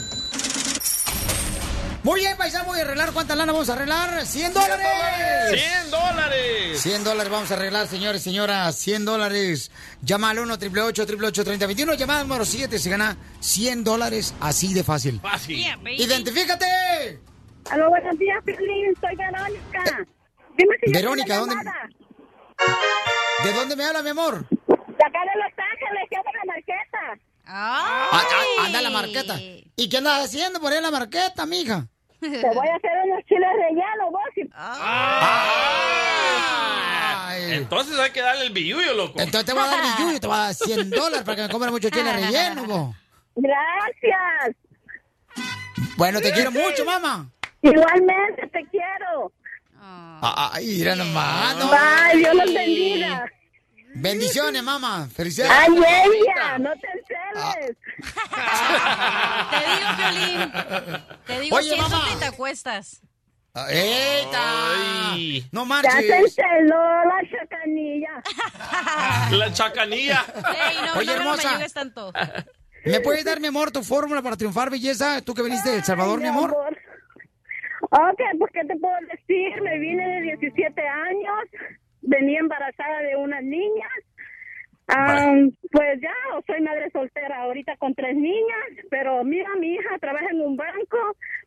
Muy bien, paisano, voy a arreglar. ¿Cuánta lana vamos a arreglar? ¡100 dólares! ¡100 dólares! 100 dólares vamos a arreglar, señores, señoras. 100 dólares. Llama al 1 888 3021 Llamada número 7. Se gana 100 dólares así de fácil. Fácil. ¡Identifícate! Aló, buenos días, Piolín. Soy Verónica. Dime si ya Verónica, ¿dónde- llamada. ¿De dónde me habla, mi amor? De acá de Los Ángeles, que de la marqueta. Ah, ah, anda la marqueta. ¿Y qué andas haciendo por ahí en la marqueta, mija? Te voy a hacer unos chiles rellenos, vos. y- Entonces hay que darle el billuyo, loco. Entonces te voy a dar mi yuyo, te voy a dar 100 dólares para que me compren mucho chile relleno, bo. Gracias. Bueno, te quiero mucho, mamá. Igualmente, te quiero. Ay, mira nomás, ¿no? Bye, Dios los bendiga. Bendiciones, mamá. Felicidades. Ay, ella, no te enceles. Te digo, Violín. Te digo, Oye, mamá. te acuestas. ¡Eita! No Ya se marches. enceló la chacanilla. La chacanilla. Ey, no, Oye, no, me hermosa. ayudes tanto. ¿Me puedes dar, mi amor, tu fórmula para triunfar, belleza? ¿Tú que viniste de El Salvador, mi amor? Ok, pues ¿qué te puedo decir? Me vine de 17 años, venía embarazada de unas niñas. Ah, pues ya, soy madre soltera ahorita con tres niñas, pero mira, mi hija trabaja en un banco,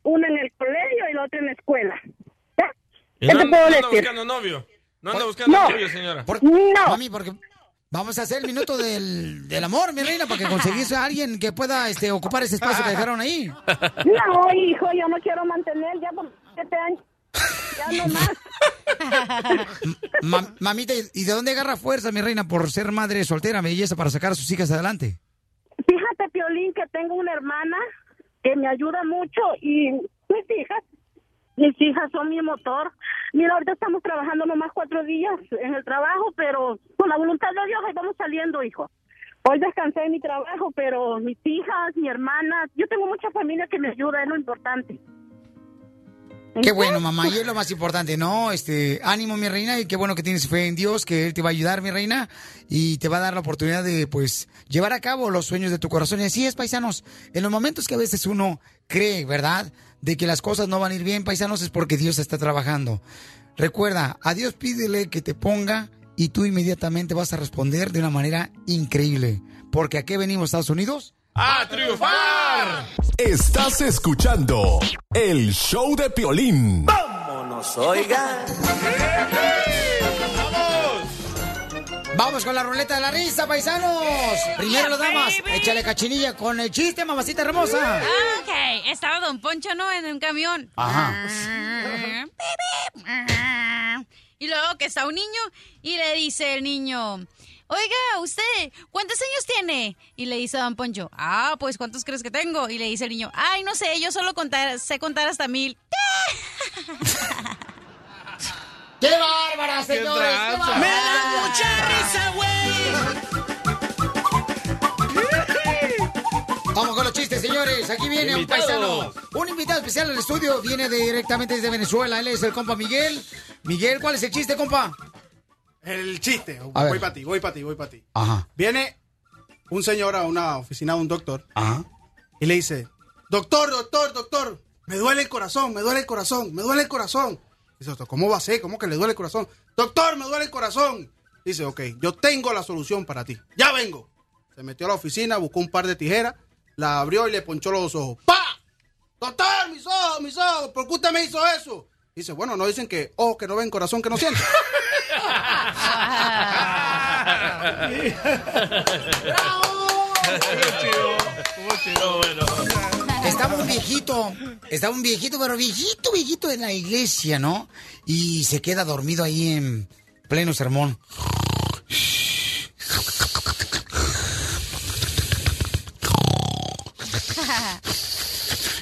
una en el colegio y la otra en la escuela. ¿Ya? ¿Y ¿Qué no, te puedo no anda decir? buscando novio? ¿No anda buscando No. novio, señora? Por- No. Mami, porque vamos a hacer el minuto del, del amor, mi reina, para que conseguís a alguien que pueda este, ocupar ese espacio que dejaron ahí. No, hijo, yo no quiero mantener ya por siete años. Ya no más. Ma- mamita, ¿y de dónde agarra fuerza, mi reina, por ser madre soltera, belleza, para sacar a sus hijas adelante? Fíjate, Piolín, que tengo una hermana que me ayuda mucho y mis hijas, mis hijas son mi motor. Mira, ahorita estamos trabajando nomás cuatro días en el trabajo, pero con la voluntad de Dios ahí vamos saliendo, hijo. Hoy descansé de mi trabajo, pero mis hijas, mi hermana, yo tengo mucha familia que me ayuda, es lo importante. Qué bueno, mamá, y es lo más importante, ¿no? Este, ánimo, mi reina, y qué bueno que tienes fe en Dios, que Él te va a ayudar, mi reina, y te va a dar la oportunidad de, pues, llevar a cabo los sueños de tu corazón. Y así es, paisanos, en los momentos que a veces uno cree, ¿verdad?, de que las cosas no van a ir bien, paisanos, es porque Dios está trabajando. Recuerda, a Dios pídele que te ponga y tú inmediatamente vas a responder de una manera increíble. Porque ¿a qué venimos, Estados Unidos? ¡A triunfar! Estás escuchando el show de Piolín. Vámonos, oiga. Vamos con la ruleta de la risa, paisanos. Primero las damas. Échale cachinilla con el chiste, mamacita hermosa. Ah, ok. Estaba Don Poncho, ¿no? En un camión. Ajá. Y luego que está un niño y le dice el niño, oiga, usted, ¿cuántos años tiene? Y le dice Don Poncho, ah, pues ¿cuántos crees que tengo? Y le dice el niño, ay, no sé, yo solo contar, sé contar hasta mil. ¡Qué bárbara, señores! ¡Qué bárbara! Me da mucha risa, Vamos con los chistes, señores. Aquí viene Invitados. un paisano. Un invitado especial al estudio. Viene de- directamente desde Venezuela. Él es el compa Miguel. Miguel, ¿cuál es el chiste, compa? El chiste. A Voy para ti, voy para ti, voy para ti. Ajá. Viene un señor a una oficina de un doctor Ajá. y le dice, doctor, doctor, doctor, me duele el corazón, me duele el corazón, me duele el corazón. Dice, doctor, ¿cómo va a ser? ¿Cómo que le duele el corazón? Doctor, me duele el corazón. Dice, ok, yo tengo la solución para ti. Ya vengo. Se metió a la oficina, buscó un par de tijeras, la abrió y le ponchó los ojos. ¡Pa! Doctor, mis ojos, mis ojos, ¿por qué usted me hizo eso? Dice, bueno, no dicen que ojos que no ven, corazón que no siente. Estaba un viejito, estaba un viejito, pero viejito, viejito en la iglesia, ¿no? Y se queda dormido ahí en pleno sermón.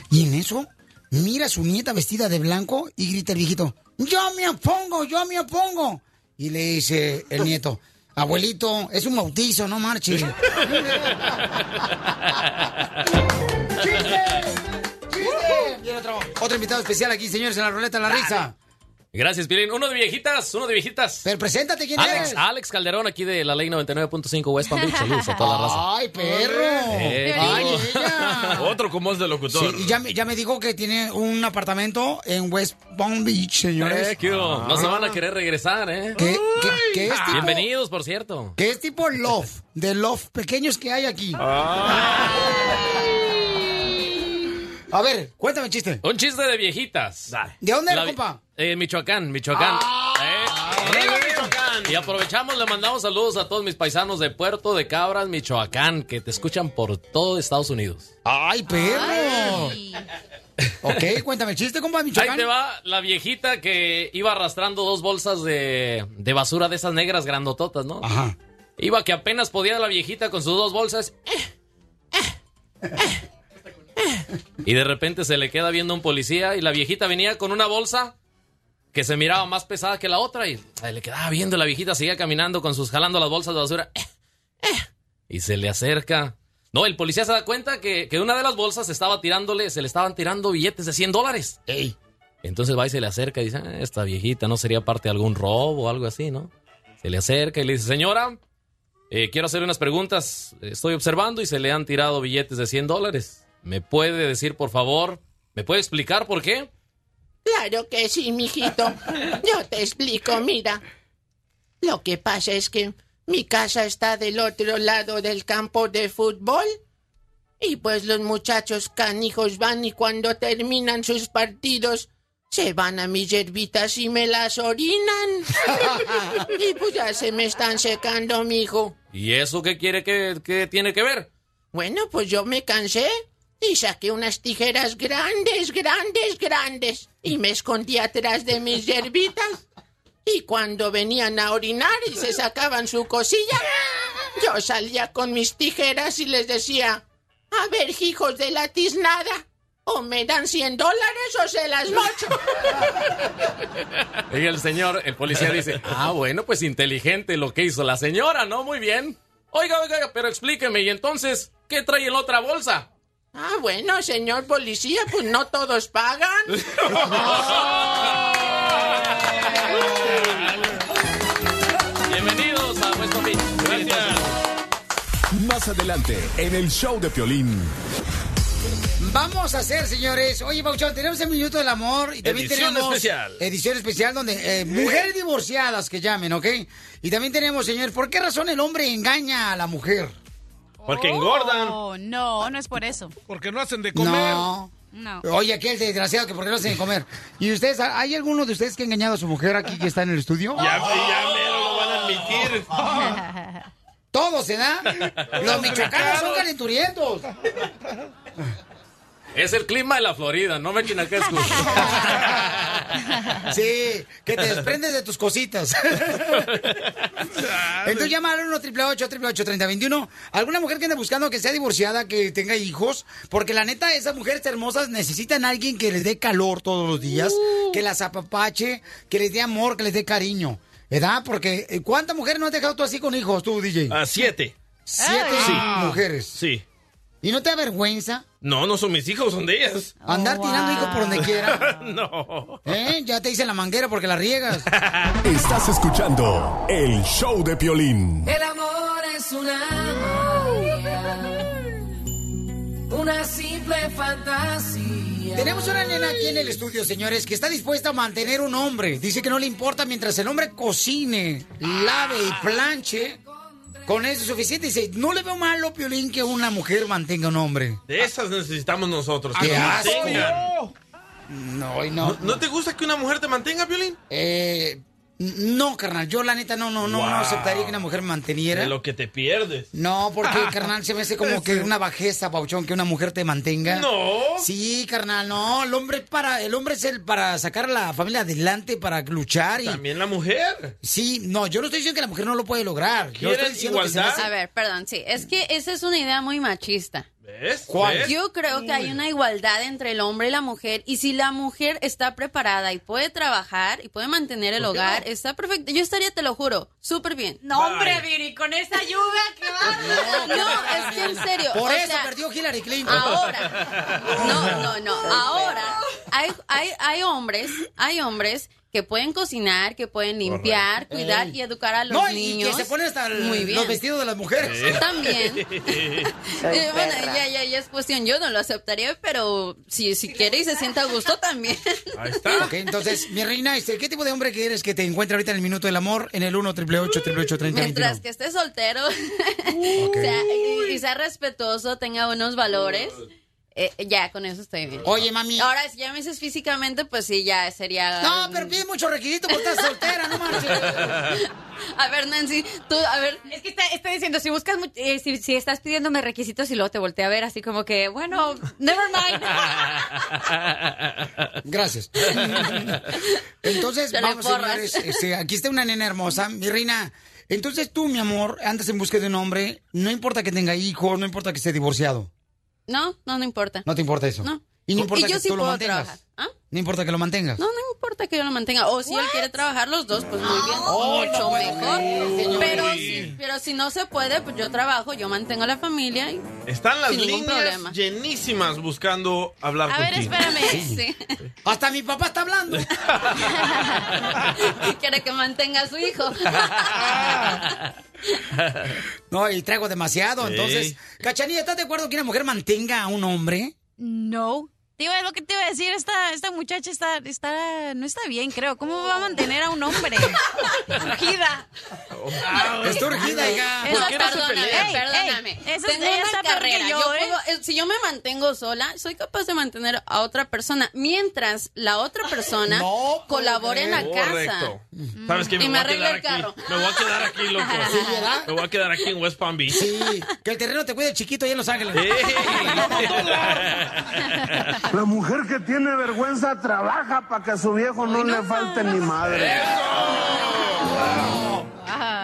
Y en eso, mira a su nieta vestida de blanco y grita el viejito, yo me opongo, yo me opongo. Y le dice el nieto, abuelito, es un bautizo, no marche. Viene otro, otro invitado especial aquí, señores, en la ruleta de la risa. Gracias, Piolín. Uno de viejitas, uno de viejitas. Pero preséntate, ¿quién Alex, eres? Alex Calderón, aquí de la ley 99.5 West Palm Beach. Saludos a toda la raza. ¡Ay, perro! Eh, ¡Ay, ella! Otro con voz de locutor. Sí, y ya, me- ya me dijo que tiene un apartamento en West Palm Beach, señores. Eh, ¿qué hubo? No se van a querer regresar, ¿eh? ¿Qué, qué- qué es tipo? Bienvenidos, por cierto. ¿Qué es tipo Love? De Love pequeños que hay aquí. A ver, cuéntame un chiste. Un chiste de viejitas. ¿De dónde vi- compa? Eh, Michoacán, Michoacán. Eh, ¡Arriba, Michoacán! Y aprovechamos, le mandamos saludos a todos mis paisanos de Puerto de Cabras, Michoacán, que te escuchan por todo Estados Unidos. ¡Ay, perro! Ok, cuéntame el chiste, compa, Ahí Michoacán. te va la viejita que iba arrastrando dos bolsas de, de basura de esas negras grandototas, ¿no? Ajá. Iba que apenas podía la viejita con sus dos bolsas. Y de repente se le queda viendo un policía y la viejita venía con una bolsa que se miraba más pesada que la otra y se le quedaba viendo la viejita seguía caminando con sus jalando las bolsas de basura. Y se le acerca. No, el policía se da cuenta que, que una de las bolsas estaba tirándole, se le estaban tirando billetes de 100 dólares. Entonces va y se le acerca y dice, "Ah, esta viejita no sería parte de algún robo o algo así, ¿no? Se le acerca y le dice, señora, eh, quiero hacer unas preguntas. Estoy observando y se le han tirado billetes de 100 dólares. ¿Me puede decir, por favor? ¿Me puede explicar por qué? Claro que sí, mijito. Yo te explico, mira. Lo que pasa es que mi casa está del otro lado del campo de fútbol. Y pues los muchachos canijos van y cuando terminan sus partidos se van a mis yerbitas y me las orinan. y pues ya se me están secando, mijo. ¿Y eso qué quiere que, que tiene que ver? Bueno, pues yo me cansé y saqué unas tijeras grandes, grandes, grandes y me escondí atrás de mis yerbitas. Y cuando venían a orinar y se sacaban su cosilla, yo salía con mis tijeras y les decía, a ver, hijos de la tiznada, o me dan 100 dólares o se las mocho. Y el señor, el policía dice, ah, bueno, pues inteligente lo que hizo la señora, ¿no? Muy bien. Oiga, oiga, oiga, pero explíqueme, ¿y entonces qué trae en la otra bolsa? Ah, bueno, señor policía, pues no todos pagan. Bienvenidos a Palm Beach. Gracias. Más adelante, en el show de Piolín. Vamos a hacer, señores. Oye, Pauchón, tenemos el minuto del amor y también Edición tenemos especial. edición especial donde eh, mujeres divorciadas que llamen, ¿ok? Y también tenemos, señor, ¿por qué razón el hombre engaña a la mujer? Porque engordan. Oh, no, no es por eso. Porque no hacen de comer. No. No. Oye, aquel desgraciado que por qué no hacen de comer. ¿Y ustedes, hay alguno de ustedes que ha engañado a su mujer aquí que está en el estudio? Ya, ya mero lo van a admitir. Todos, ¿se da? Los michoacanos son calenturientos. Es el clima de la Florida, no me excusa. Sí, que te desprendes de tus cositas. Entonces llama al 1 888 3021 Alguna mujer que ande buscando que sea divorciada, que tenga hijos, porque la neta, esas mujeres hermosas necesitan a alguien que les dé calor todos los días, que las apapache, que les dé amor, que les dé cariño. ¿Verdad? Porque eh, ¿cuántas mujeres no has dejado tú así con hijos, tú, DJ? A siete. Siete Sí. mujeres. Sí. ¿Y no te da vergüenza No, no son mis hijos, son de ellas. andar tirando hijos por donde quiera? no. ¿Eh? Ya te hice la manguera porque la riegas. Estás escuchando el show de Piolín. El amor es una magia, una simple fantasía Tenemos una nena aquí en el estudio, señores, que está dispuesta a mantener un hombre. Dice que no le importa mientras el hombre cocine, lave y planche. Con eso es suficiente. Dice, no le veo malo, Piolín, que una mujer mantenga un hombre. De esas necesitamos nosotros. ¡Qué que nos asco! No, y no. ¿No te gusta que una mujer te mantenga, Violín? Eh, no, carnal. Yo, la neta, no, no, no, no aceptaría que una mujer me manteniera. De lo que te pierdes. No, porque, carnal, se me hace como que una bajeza, Pauchón, que una mujer te mantenga. No. Sí, carnal, no. El hombre para, el hombre es el para sacar a la familia adelante, para luchar y. También la mujer. Sí, no, yo no estoy diciendo que la mujer no lo puede lograr. Yo estoy diciendo que se hace- A ver, perdón, sí. Es que esa es una idea muy machista. ¿Ves? Yo creo que hay una igualdad entre el hombre y la mujer y si la mujer está preparada y puede trabajar y puede mantener el ¿Por qué hogar, no? está perfecto. Yo estaría, te lo juro, súper bien. No, hombre, Viri, con esa lluvia que va. No, es que en serio. Por o eso sea, perdió Hillary Clinton. Ahora. No, no, no. Ahora hay, hay, hay hombres, hay hombres que pueden cocinar, que pueden limpiar, Correcto. cuidar Ey. y educar a los No, y niños. que se ponen hasta el- Muy bien. los vestidos de las mujeres. También. Eh, bueno, ya, ya, ya es cuestión. Yo no lo aceptaría, pero si, si quiere y se siente a gusto también. Ahí está. Ok, entonces, mi reina, este, ¿qué tipo de hombre quieres que te encuentre ahorita en el minuto del amor en el 1 888 30 Mientras que esté soltero sea- y, y sea respetuoso, tenga buenos valores, eh, ya con eso estoy bien. Oye, mami. Ahora, si ya me dices físicamente, pues sí, ya sería. No, pero pide mucho requisito porque estás soltera, no manches. A ver, Nancy, tú, a ver. Es que está, está diciendo, si buscas, eh, si, si estás pidiéndome requisitos y luego te volteé a ver así como que, bueno, never mind. Gracias. Entonces, vamos, señores. este, aquí está una nena hermosa, mi reina. Entonces tú, mi amor, andas en busca de un hombre. No importa que tenga hijos, no importa que esté divorciado. No, no, no importa. No te importa eso. No. Y no importa yo que sí tú lo puedo mantengas. trabajar. ¿Ah? No importa que lo mantengas. No, no importa que yo lo mantenga. O si él quiere trabajar los dos, pues muy bien. Oh, mucho no mejor. creer, pero, si, pero si no se puede, pues yo trabajo, yo mantengo a la familia. Y... Están las líneas problema. llenísimas buscando hablar A ver, contigo. espérame. Sí. Hasta mi papá está hablando. Quiere que mantenga a su hijo. No, y traigo demasiado. Sí. Entonces, Cachanilla, ¿estás de acuerdo que una mujer mantenga a un hombre? No. Te iba, lo que te iba a decir, esta, esta muchacha está, está, no está bien, creo. ¿Cómo va a mantener a un hombre? Urgida. Está urgida, hija. Esa, ¿Por qué no se perdóname, pelean? perdóname. Ey, esa- Tengo ella una carrera. yo, Yo ¿eh? puedo- eh, si yo me mantengo sola, soy capaz de mantener a otra persona mientras la otra persona No, colabore en la casa. Correcto. ¿Sabes qué? Y me voy a arreglo quedar el carro. aquí. Me voy a quedar aquí, loco. Sí, ¿verdad? Me voy a quedar aquí en West Palm Beach. Sí, que el terreno te cuide chiquito allá en Los Ángeles. La mujer que tiene vergüenza trabaja para que a su viejo no, le falte ni madre.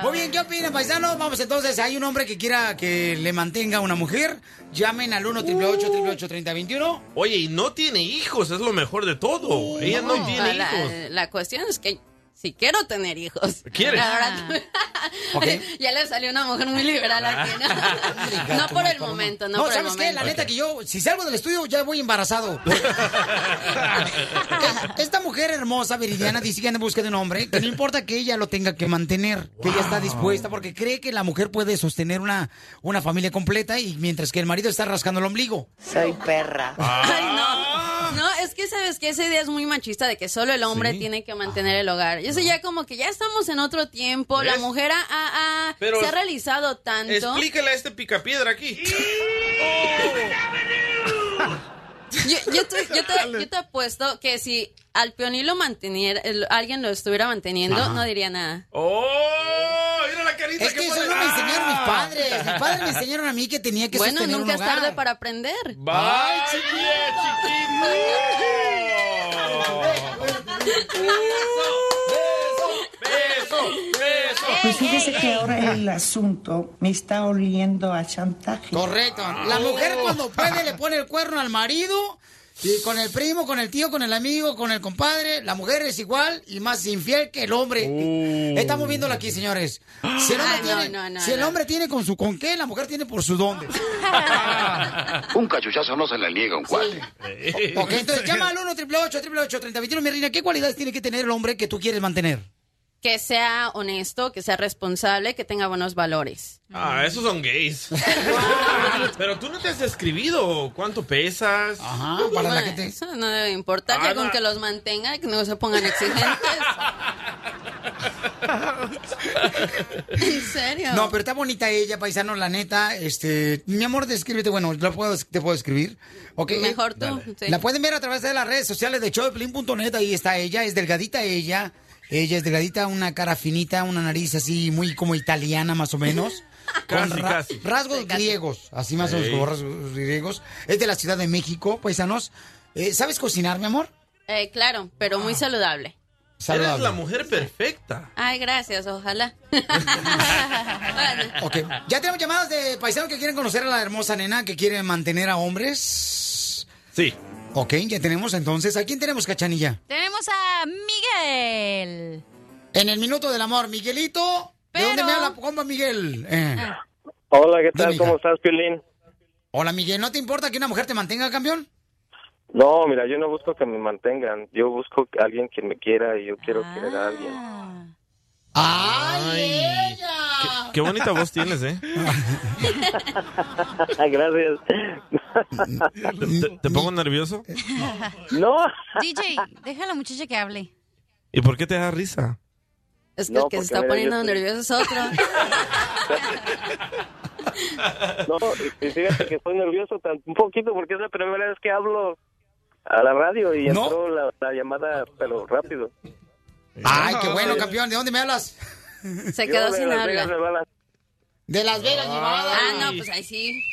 Muy bien, ¿qué opinan, paisanos? Vamos entonces, hay un hombre que quiera que le mantenga a una mujer. Llamen al 1 888 3021 Oye, y no tiene hijos, es lo mejor de todo. Ella no, tiene la, hijos. la cuestión es que si quiero tener hijos. ¿Quieres? Verdad, ya le salió una mujer muy liberal aquí. No, No por el momento, no, No, por el ¿sabes qué? momento. La neta que yo, si salgo del estudio, ya voy embarazado. Esta mujer hermosa, Viridiana, dice que anda en busca de un hombre, que no importa que ella lo tenga que mantener, que ella está dispuesta, porque cree que la mujer puede sostener una, una familia completa y mientras que el marido está rascando el ombligo. Soy perra. Ay, no. Es que sabes que esa idea es muy machista de que solo el hombre Sí. tiene que mantener el hogar. Y eso ya como que ya estamos en otro tiempo. La mujer ha, ha- ha- Pero se ha realizado tanto. Explícale a este picapiedra aquí. Yo, yo te, yo, te, yo te apuesto que si al peoní lo manteniera, el- alguien lo estuviera manteniendo, Ajá. no diría nada. ¡Oh! Mira la carita Es que eso no me enseñaron mis padres. Mis padres me enseñaron a mí que tenía que Bueno, nunca un es hogar. tarde para aprender. ¡Bye, ¡Beso! ¡Beso! Pues fíjese que ahora el asunto me está oliendo a chantaje. Correcto. La mujer cuando puede le pone el cuerno al marido y con el primo, con el tío, con el amigo, con el compadre. La mujer es igual y más infiel que el hombre. Estamos viéndolo aquí, señores. Si el hombre, Ay, no, tiene, no, no, si el no. hombre tiene con su con qué, la mujer tiene por su dónde. Un cachuchazo no se le niega a un cuate. Ok, entonces llama al 1 888 3021 mi reina. ¿Qué cualidades tiene que tener el hombre que tú quieres mantener? Que sea honesto, que sea responsable, que tenga buenos valores. Ah, esos son gays. Pero tú no te has describido cuánto pesas. Ajá, para la gente. Eso no debe importar, que con que los mantenga, que no se pongan exigentes. ¿En serio? No, pero está bonita ella, paisano, la neta. Este, mi amor, descríbete. Bueno, ¿la puedo, te puedo escribir. Ok. Mejor tú, sí. La pueden ver a través de las redes sociales de showdeplin.net. Ahí está ella. Es delgadita ella. Ella es delgadita, una cara finita, una nariz así muy como italiana más o menos. Casi, con casi. rasgos griegos, así más o menos como rasgos griegos. Es de la Ciudad de México, paisanos. Eh, ¿Sabes cocinar, mi amor? Eh, claro, pero muy saludable. Eres Saludable. la mujer perfecta. Ay, gracias, ojalá. Ok. Ya tenemos llamadas de paisanos que quieren conocer a la hermosa nena, que quieren mantener a hombres. Sí. Ok, ya tenemos entonces. ¿A quién tenemos, Cachanilla? Tenemos a Miguel. En el minuto del amor, Miguelito. ¿De dónde me habla, compa Miguel? Eh. Hola, ¿qué tal? Dime, ¿Cómo estás, Piolín? Hola, Miguel. ¿No te importa que una mujer te mantenga, campeón? No, mira, yo no busco que me mantengan. Yo busco a alguien que me quiera y yo quiero querer a alguien. ¡Ay, ella! Qué, qué bonita voz tienes, ¿eh? Gracias. ¿Te, te- te pongo nervioso? No. DJ, deja a la muchacha que hable. ¿Y por qué te da risa? Es que No, el que se está mira, poniendo nervioso es otro. No, y- fíjate que estoy nervioso tan- un poquito porque es la primera vez que hablo a la radio y ¿No? entró la, la llamada, pero rápido. ¡Ay, qué bueno, campeón! ¿De dónde me hablas? Se quedó sin habla. De Las Vegas, Nevada. Ah, no, pues ahí sí.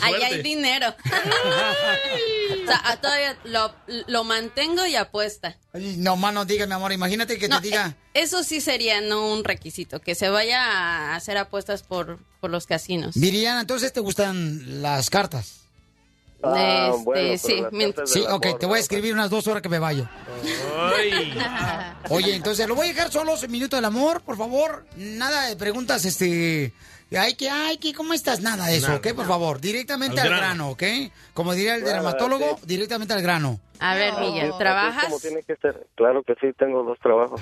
Ahí hay dinero. o sea, a todavía lo, lo mantengo y apuesta. Ay, no, mano, diga, mi amor. Imagínate que No, te diga... Eso sí sería no un requisito, que se vaya a hacer apuestas por, por los casinos. Viridiana, entonces te gustan las cartas. Ah, Este, bueno, sí, Sí, ok, te voy a escribir unas dos horas que me vaya. Ay. Oye, entonces lo voy a dejar solos en Minuto del Amor, por favor. Nada de preguntas, este. Ay, que, ay, que, ¿cómo estás? Nada de eso, Nada. ¿ok? Por favor, directamente Al al grano. grano, ¿ok? Como diría el Nada, dermatólogo, sí. directamente al grano. A ver, Miguel, así es ¿trabajas? como tiene que ser. Claro que sí, tengo dos trabajos.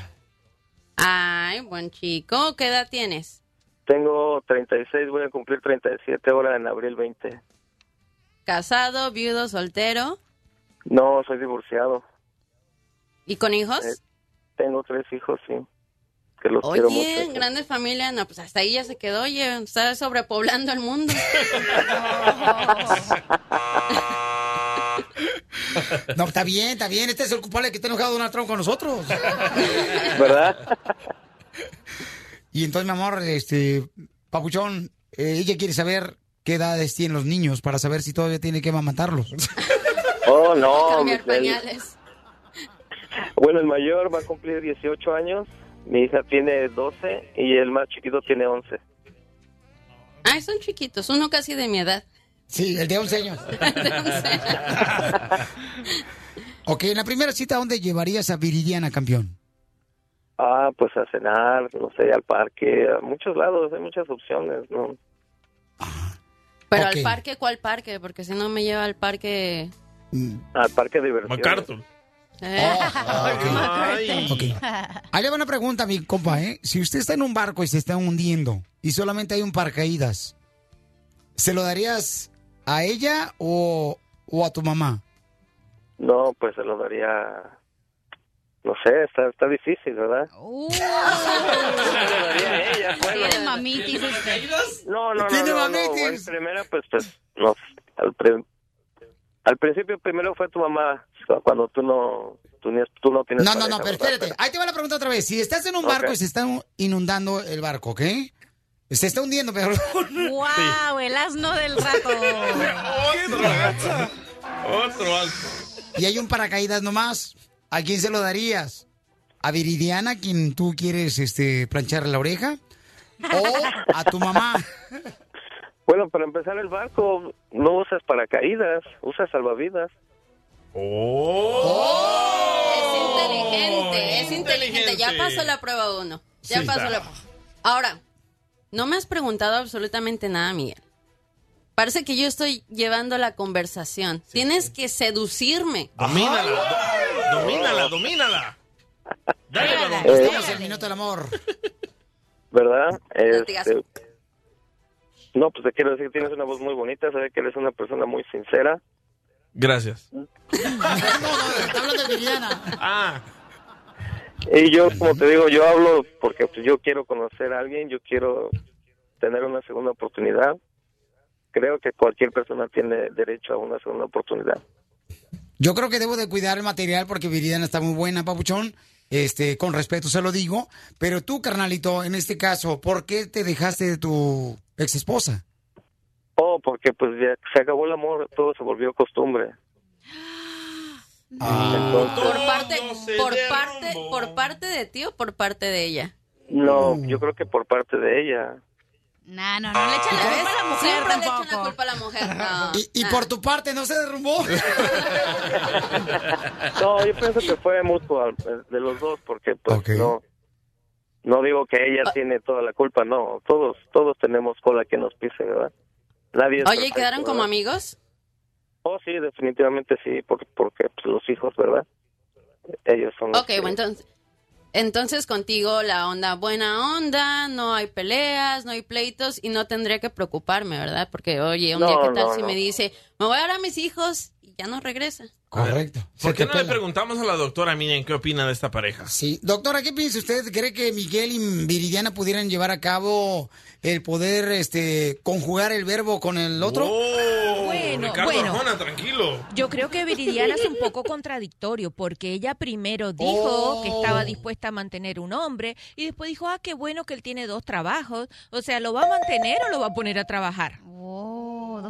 Ay, buen chico. ¿Qué edad tienes? Tengo 36, voy a cumplir 37 ahora en abril 20. ¿Casado, viudo, soltero? No, soy divorciado. ¿Y con hijos? Eh, Tengo tres hijos, sí. Que los quiero Oye, mucho. grande familia. No, pues hasta ahí ya se quedó. Oye, está sobrepoblando el mundo. No, está bien, está bien. Este es el culpable que está enojado Donald Trump con nosotros. ¿Verdad? Y entonces, mi amor, este. Papuchón, eh, ella quiere saber qué edades tienen los niños para saber si todavía tiene que matarlos. Oh, no. Pañales. bueno, el mayor va a cumplir 18 años, mi hija tiene 12 y el más chiquito tiene 11. Ay, son chiquitos. Uno casi de mi edad. Sí, el de 11 años. ok, en la primera cita, ¿dónde llevarías a Viridiana, campeón? Ah, pues a cenar, no sé, al parque, a muchos lados, hay muchas opciones, ¿no? Pero al parque, ¿cuál parque? Porque si no me lleva al parque... Al parque de diversiones. MacArthur. Eh, Ay. Ok. Ahí le va una pregunta, mi compa, ¿eh? Si usted está en un barco y se está hundiendo y solamente hay un paracaídas, ¿se lo darías a ella o, o a tu mamá? No, pues se lo daría, no sé, está, está difícil, ¿verdad? Tiene mamitis este. No, no, no, ¿Tiene no, no, mamitis? bueno, primero, pues, pues, no, al, pri- al principio primero fue tu mamá, cuando tú no, tú, ni- tú no tienes No, no, pareja, no, pero espérate. Ahí te va la pregunta otra vez. Si estás en un barco y se está inundando el barco, ¿ok? Se está hundiendo, pero... ¡Wow! El asno del rato. Otro alto. y hay un paracaídas nomás, ¿a quién se lo darías? ¿A Viridiana, quien tú quieres este, plancharle la oreja? ¿O a tu mamá? Bueno, para empezar el barco, no usas paracaídas, usas salvavidas. Es inteligente, es inteligente. Ya pasó la prueba uno. Ya Sí. pasó la Ahora, no me has preguntado absolutamente nada, Miguel. Parece que yo estoy llevando la conversación. Tienes que seducirme. Domínala, do- domínala, domínala. Estamos en el minuto del amor. ¿Verdad? Este, no, pues te quiero decir que tienes una voz muy bonita, sabe que eres una persona muy sincera. Gracias. Está hablando de Viridiana. Ah. Y yo, como te digo, yo hablo porque pues, yo quiero conocer a alguien, yo quiero tener una segunda oportunidad. Creo que cualquier persona tiene derecho a una segunda oportunidad. Yo creo que debo de cuidar el material porque Viridiana está muy buena, papuchón. Este, con respeto se lo digo. Pero tú, carnalito, en este caso, ¿por qué te dejaste de tu ex esposa? Oh, porque pues ya se acabó el amor, todo se volvió costumbre. Entonces, Por parte, por parte, por parte de ti o por parte de ella. no, yo creo que por parte de ella. No, no, no le echen la culpa a la mujer Siempre le echan la culpa a la mujer. No. Y, y por tu parte, ¿no se derrumbó? No, yo pienso que fue mutuo de los dos, porque pues no, no digo que ella Ah. tiene toda la culpa, no, todos, todos tenemos cola que nos pise, ¿verdad? Nadie Oye, ¿y quedaron como amigos? Oh, sí, definitivamente sí, porque, porque pues, los hijos, ¿verdad? Ellos son los Ok, que- bueno, entonces, entonces contigo la onda buena onda, no hay peleas, no hay pleitos y no tendría que preocuparme, ¿verdad? Porque, oye, un No, día qué tal no, si no. me dice, me voy a dar a mis hijos y ya no regresa. Correcto. ¿Por qué no le preguntamos a la doctora Miriam qué opina de esta pareja? Sí. Doctora, ¿qué piensa usted? ¿Cree que Miguel y Viridiana pudieran llevar a cabo el poder este, conjugar el verbo con el otro? Bueno, Ricardo bueno. Arjona, tranquilo. Yo creo que Viridiana es un poco contradictorio porque ella primero dijo que estaba dispuesta a mantener un hombre y después dijo, ah, qué bueno que él tiene dos trabajos. O sea, ¿lo va a mantener o lo va a poner a trabajar?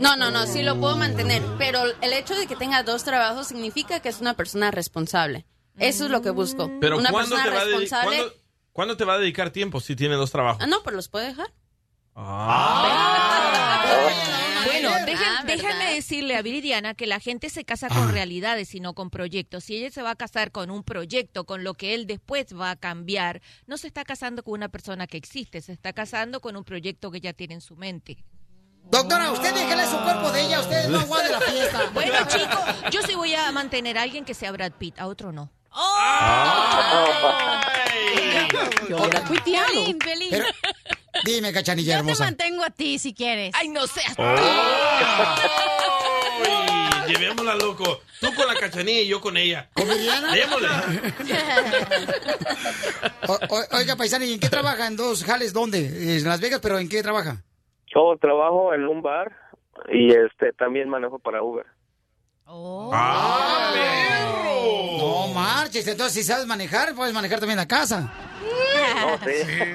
No, no, no, sí lo puedo mantener, pero el hecho de que tenga dos trabajos significa que es una persona responsable. Eso es lo que busco. Pero una ¿cuándo persona te, va responsable. ¿cuándo- cuándo te va a dedicar tiempo si tiene dos trabajos? Ah, no, pues los puede dejar. Bueno, dejen- Ah, déjenme decirle a Viridiana que la gente se casa con realidades y no con proyectos. Si ella se va a casar con un proyecto, con lo que él después va a cambiar, no se está casando con una persona que existe, se está casando con un proyecto que ya tiene en su mente. Doctora, usted déjele su cuerpo de ella, usted no aguante la fiesta. Bueno, chicos, yo sí voy a mantener a alguien que sea Brad Pitt, a otro no. Pero- Dime, cachanilla Yo te hermosa. mantengo a ti si quieres. Ay, no seas. ¡Ay! Llevémosla, loco. Tú con la cachanilla y yo con ella. ¿Con Viridiana? Démosle. O- o- oiga, paisana, ¿y en qué trabaja? ¿En dos jales? ¿Dónde? En Las Vegas, pero ¿en qué trabaja? Yo trabajo en un bar y este también manejo para Uber. No marches, entonces si sabes manejar, puedes manejar también la casa.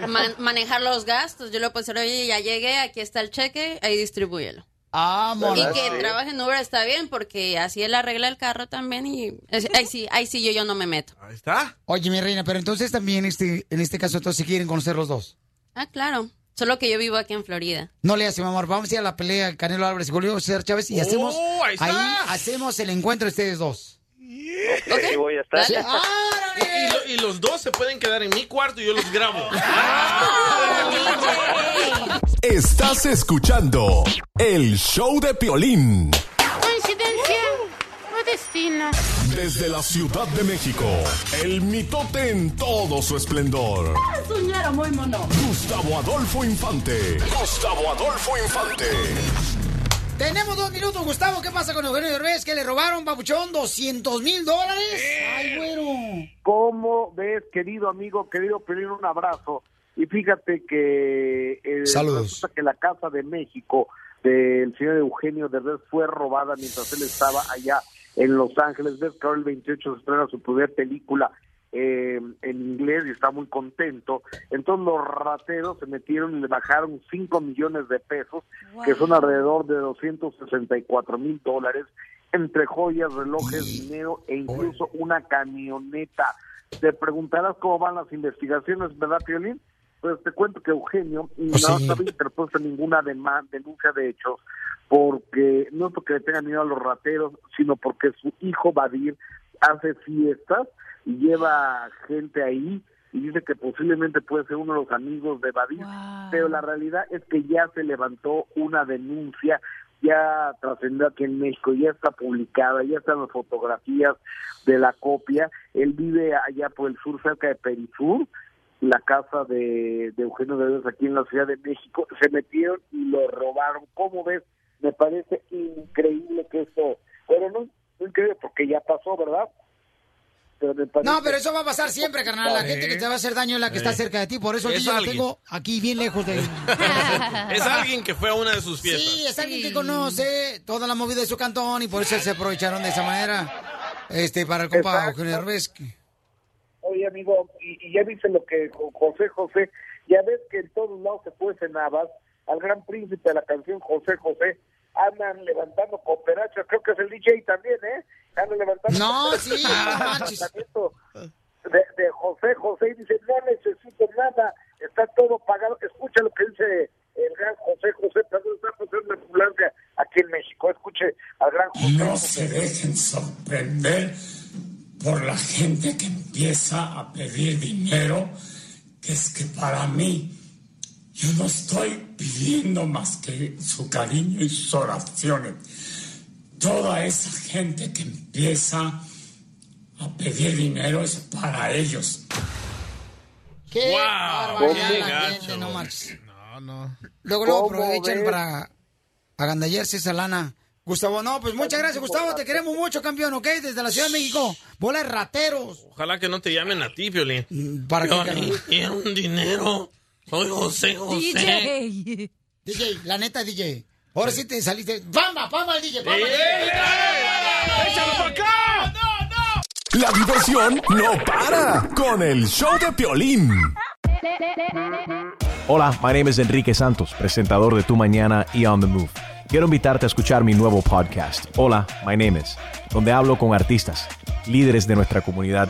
Man- manejar los gastos. Yo le puedo decir, oye, ya llegué, aquí está el cheque, ahí distribúyelo. Ah, Y que trabaje en Uber está bien, porque así él arregla el carro también y... Ahí sí, ahí sí yo, yo no me meto. Ahí está. Oye, mi reina, pero entonces también este, en este caso entonces quieren conocer los dos. Ah, claro. Solo que yo vivo aquí en Florida. No le hace, mi amor. Vamos a ir a la pelea Canelo Álvarez y Julio César Chávez y Oh, hacemos ahí hacemos el encuentro de ustedes dos. Ahí voy a estar. Y, y lo- y los dos se pueden quedar en mi cuarto y yo los grabo. Estás escuchando el show de Piolín. Destino. Desde la Ciudad de México, el mitote en todo su esplendor. Soñara muy mono. Gustavo Adolfo Infante. Gustavo Adolfo Infante. Tenemos dos minutos, Gustavo. ¿Qué pasa con Eugenio Derbez? ¿Que le robaron, papuchón, 200 mil dólares? Ay, güero. ¿Cómo ves, querido amigo, querido pedir un abrazo? Y fíjate que eh, Saludos. resulta que la Casa de México del señor Eugenio Derbez fue robada mientras él estaba allá en Los Ángeles. Ves que ahora el 28 se estrena su primera película eh, en inglés y está muy contento. Entonces los rateros se metieron y le bajaron 5 millones de pesos, que son alrededor de 264 mil dólares, entre joyas, relojes, dinero e incluso una camioneta. Te preguntarás cómo van las investigaciones, ¿verdad, Piolín? Pues te cuento que Eugenio no sí. estaba interpuesta ninguna denuncia de hechos porque no es porque le tengan miedo a los rateros, sino porque su hijo Badir hace fiestas y lleva gente ahí y dice que posiblemente puede ser uno de los amigos de Badir, pero la realidad es que ya se levantó una denuncia ya trascendió aquí en México, ya está publicada, ya están las fotografías de la copia. Él vive allá por el sur, cerca de Perisur, la casa de, de Eugenio Derbez aquí en la Ciudad de México. Se metieron y lo robaron. ¿Cómo ves? Me parece increíble que esto, pero no, no increíble porque ya pasó, ¿verdad? Pero me parece- No, pero eso va a pasar siempre, carnal. La gente que te va a hacer daño es la que está cerca de ti. Por eso Es yo alguien. tengo aquí bien lejos de Es alguien que fue a una de sus fiestas. Sí, es alguien que conoce toda la movida de su cantón y por eso se aprovecharon de esa manera. Este, para el compa Exacto. Eugenio. Oye, amigo, y, y ya viste lo que Jo- José José, ya ves que en todos lados se cuecen habas, al gran príncipe de la canción José José, andan levantando cooperachas, creo que es el DJ también, ¿eh? Andan levantando No, sí, no de, de José José y dice, no necesito nada, está todo pagado. Escucha lo que dice el gran José José, también está pasando una ambulancia aquí en México, escuche al gran José No José. se dejen sorprender por la gente que empieza a pedir dinero, que es que para mí yo no estoy pidiendo más que su cariño y sus oraciones. Toda esa gente que empieza a pedir dinero es para ellos. ¡Qué Wow, barbaridad qué la gacho, gente, no marches. No, no. Luego, luego ¿Cómo aprovechan ves? para agandallarse esa lana. Gustavo, no, pues muchas gracias, Gustavo. Te queremos mucho, campeón, ¿ok? Desde la Ciudad de México. Bola de rateros. Ojalá que no te llamen a ti, Piolín. ¿Para qué, quiero un dinero. Soy José José. DJ. DJ, la neta, DJ. Ahora sí te saliste. ¡Pamba, pamba el DJ! ¡Pamba! ¡Échalo para acá! La diversión no para con el show de Piolín. Hola, my name is Enrique Santos, presentador de Tu Mañana y On the Move. Quiero invitarte a escuchar mi nuevo podcast, Hola, my name is, donde hablo con artistas, líderes de nuestra comunidad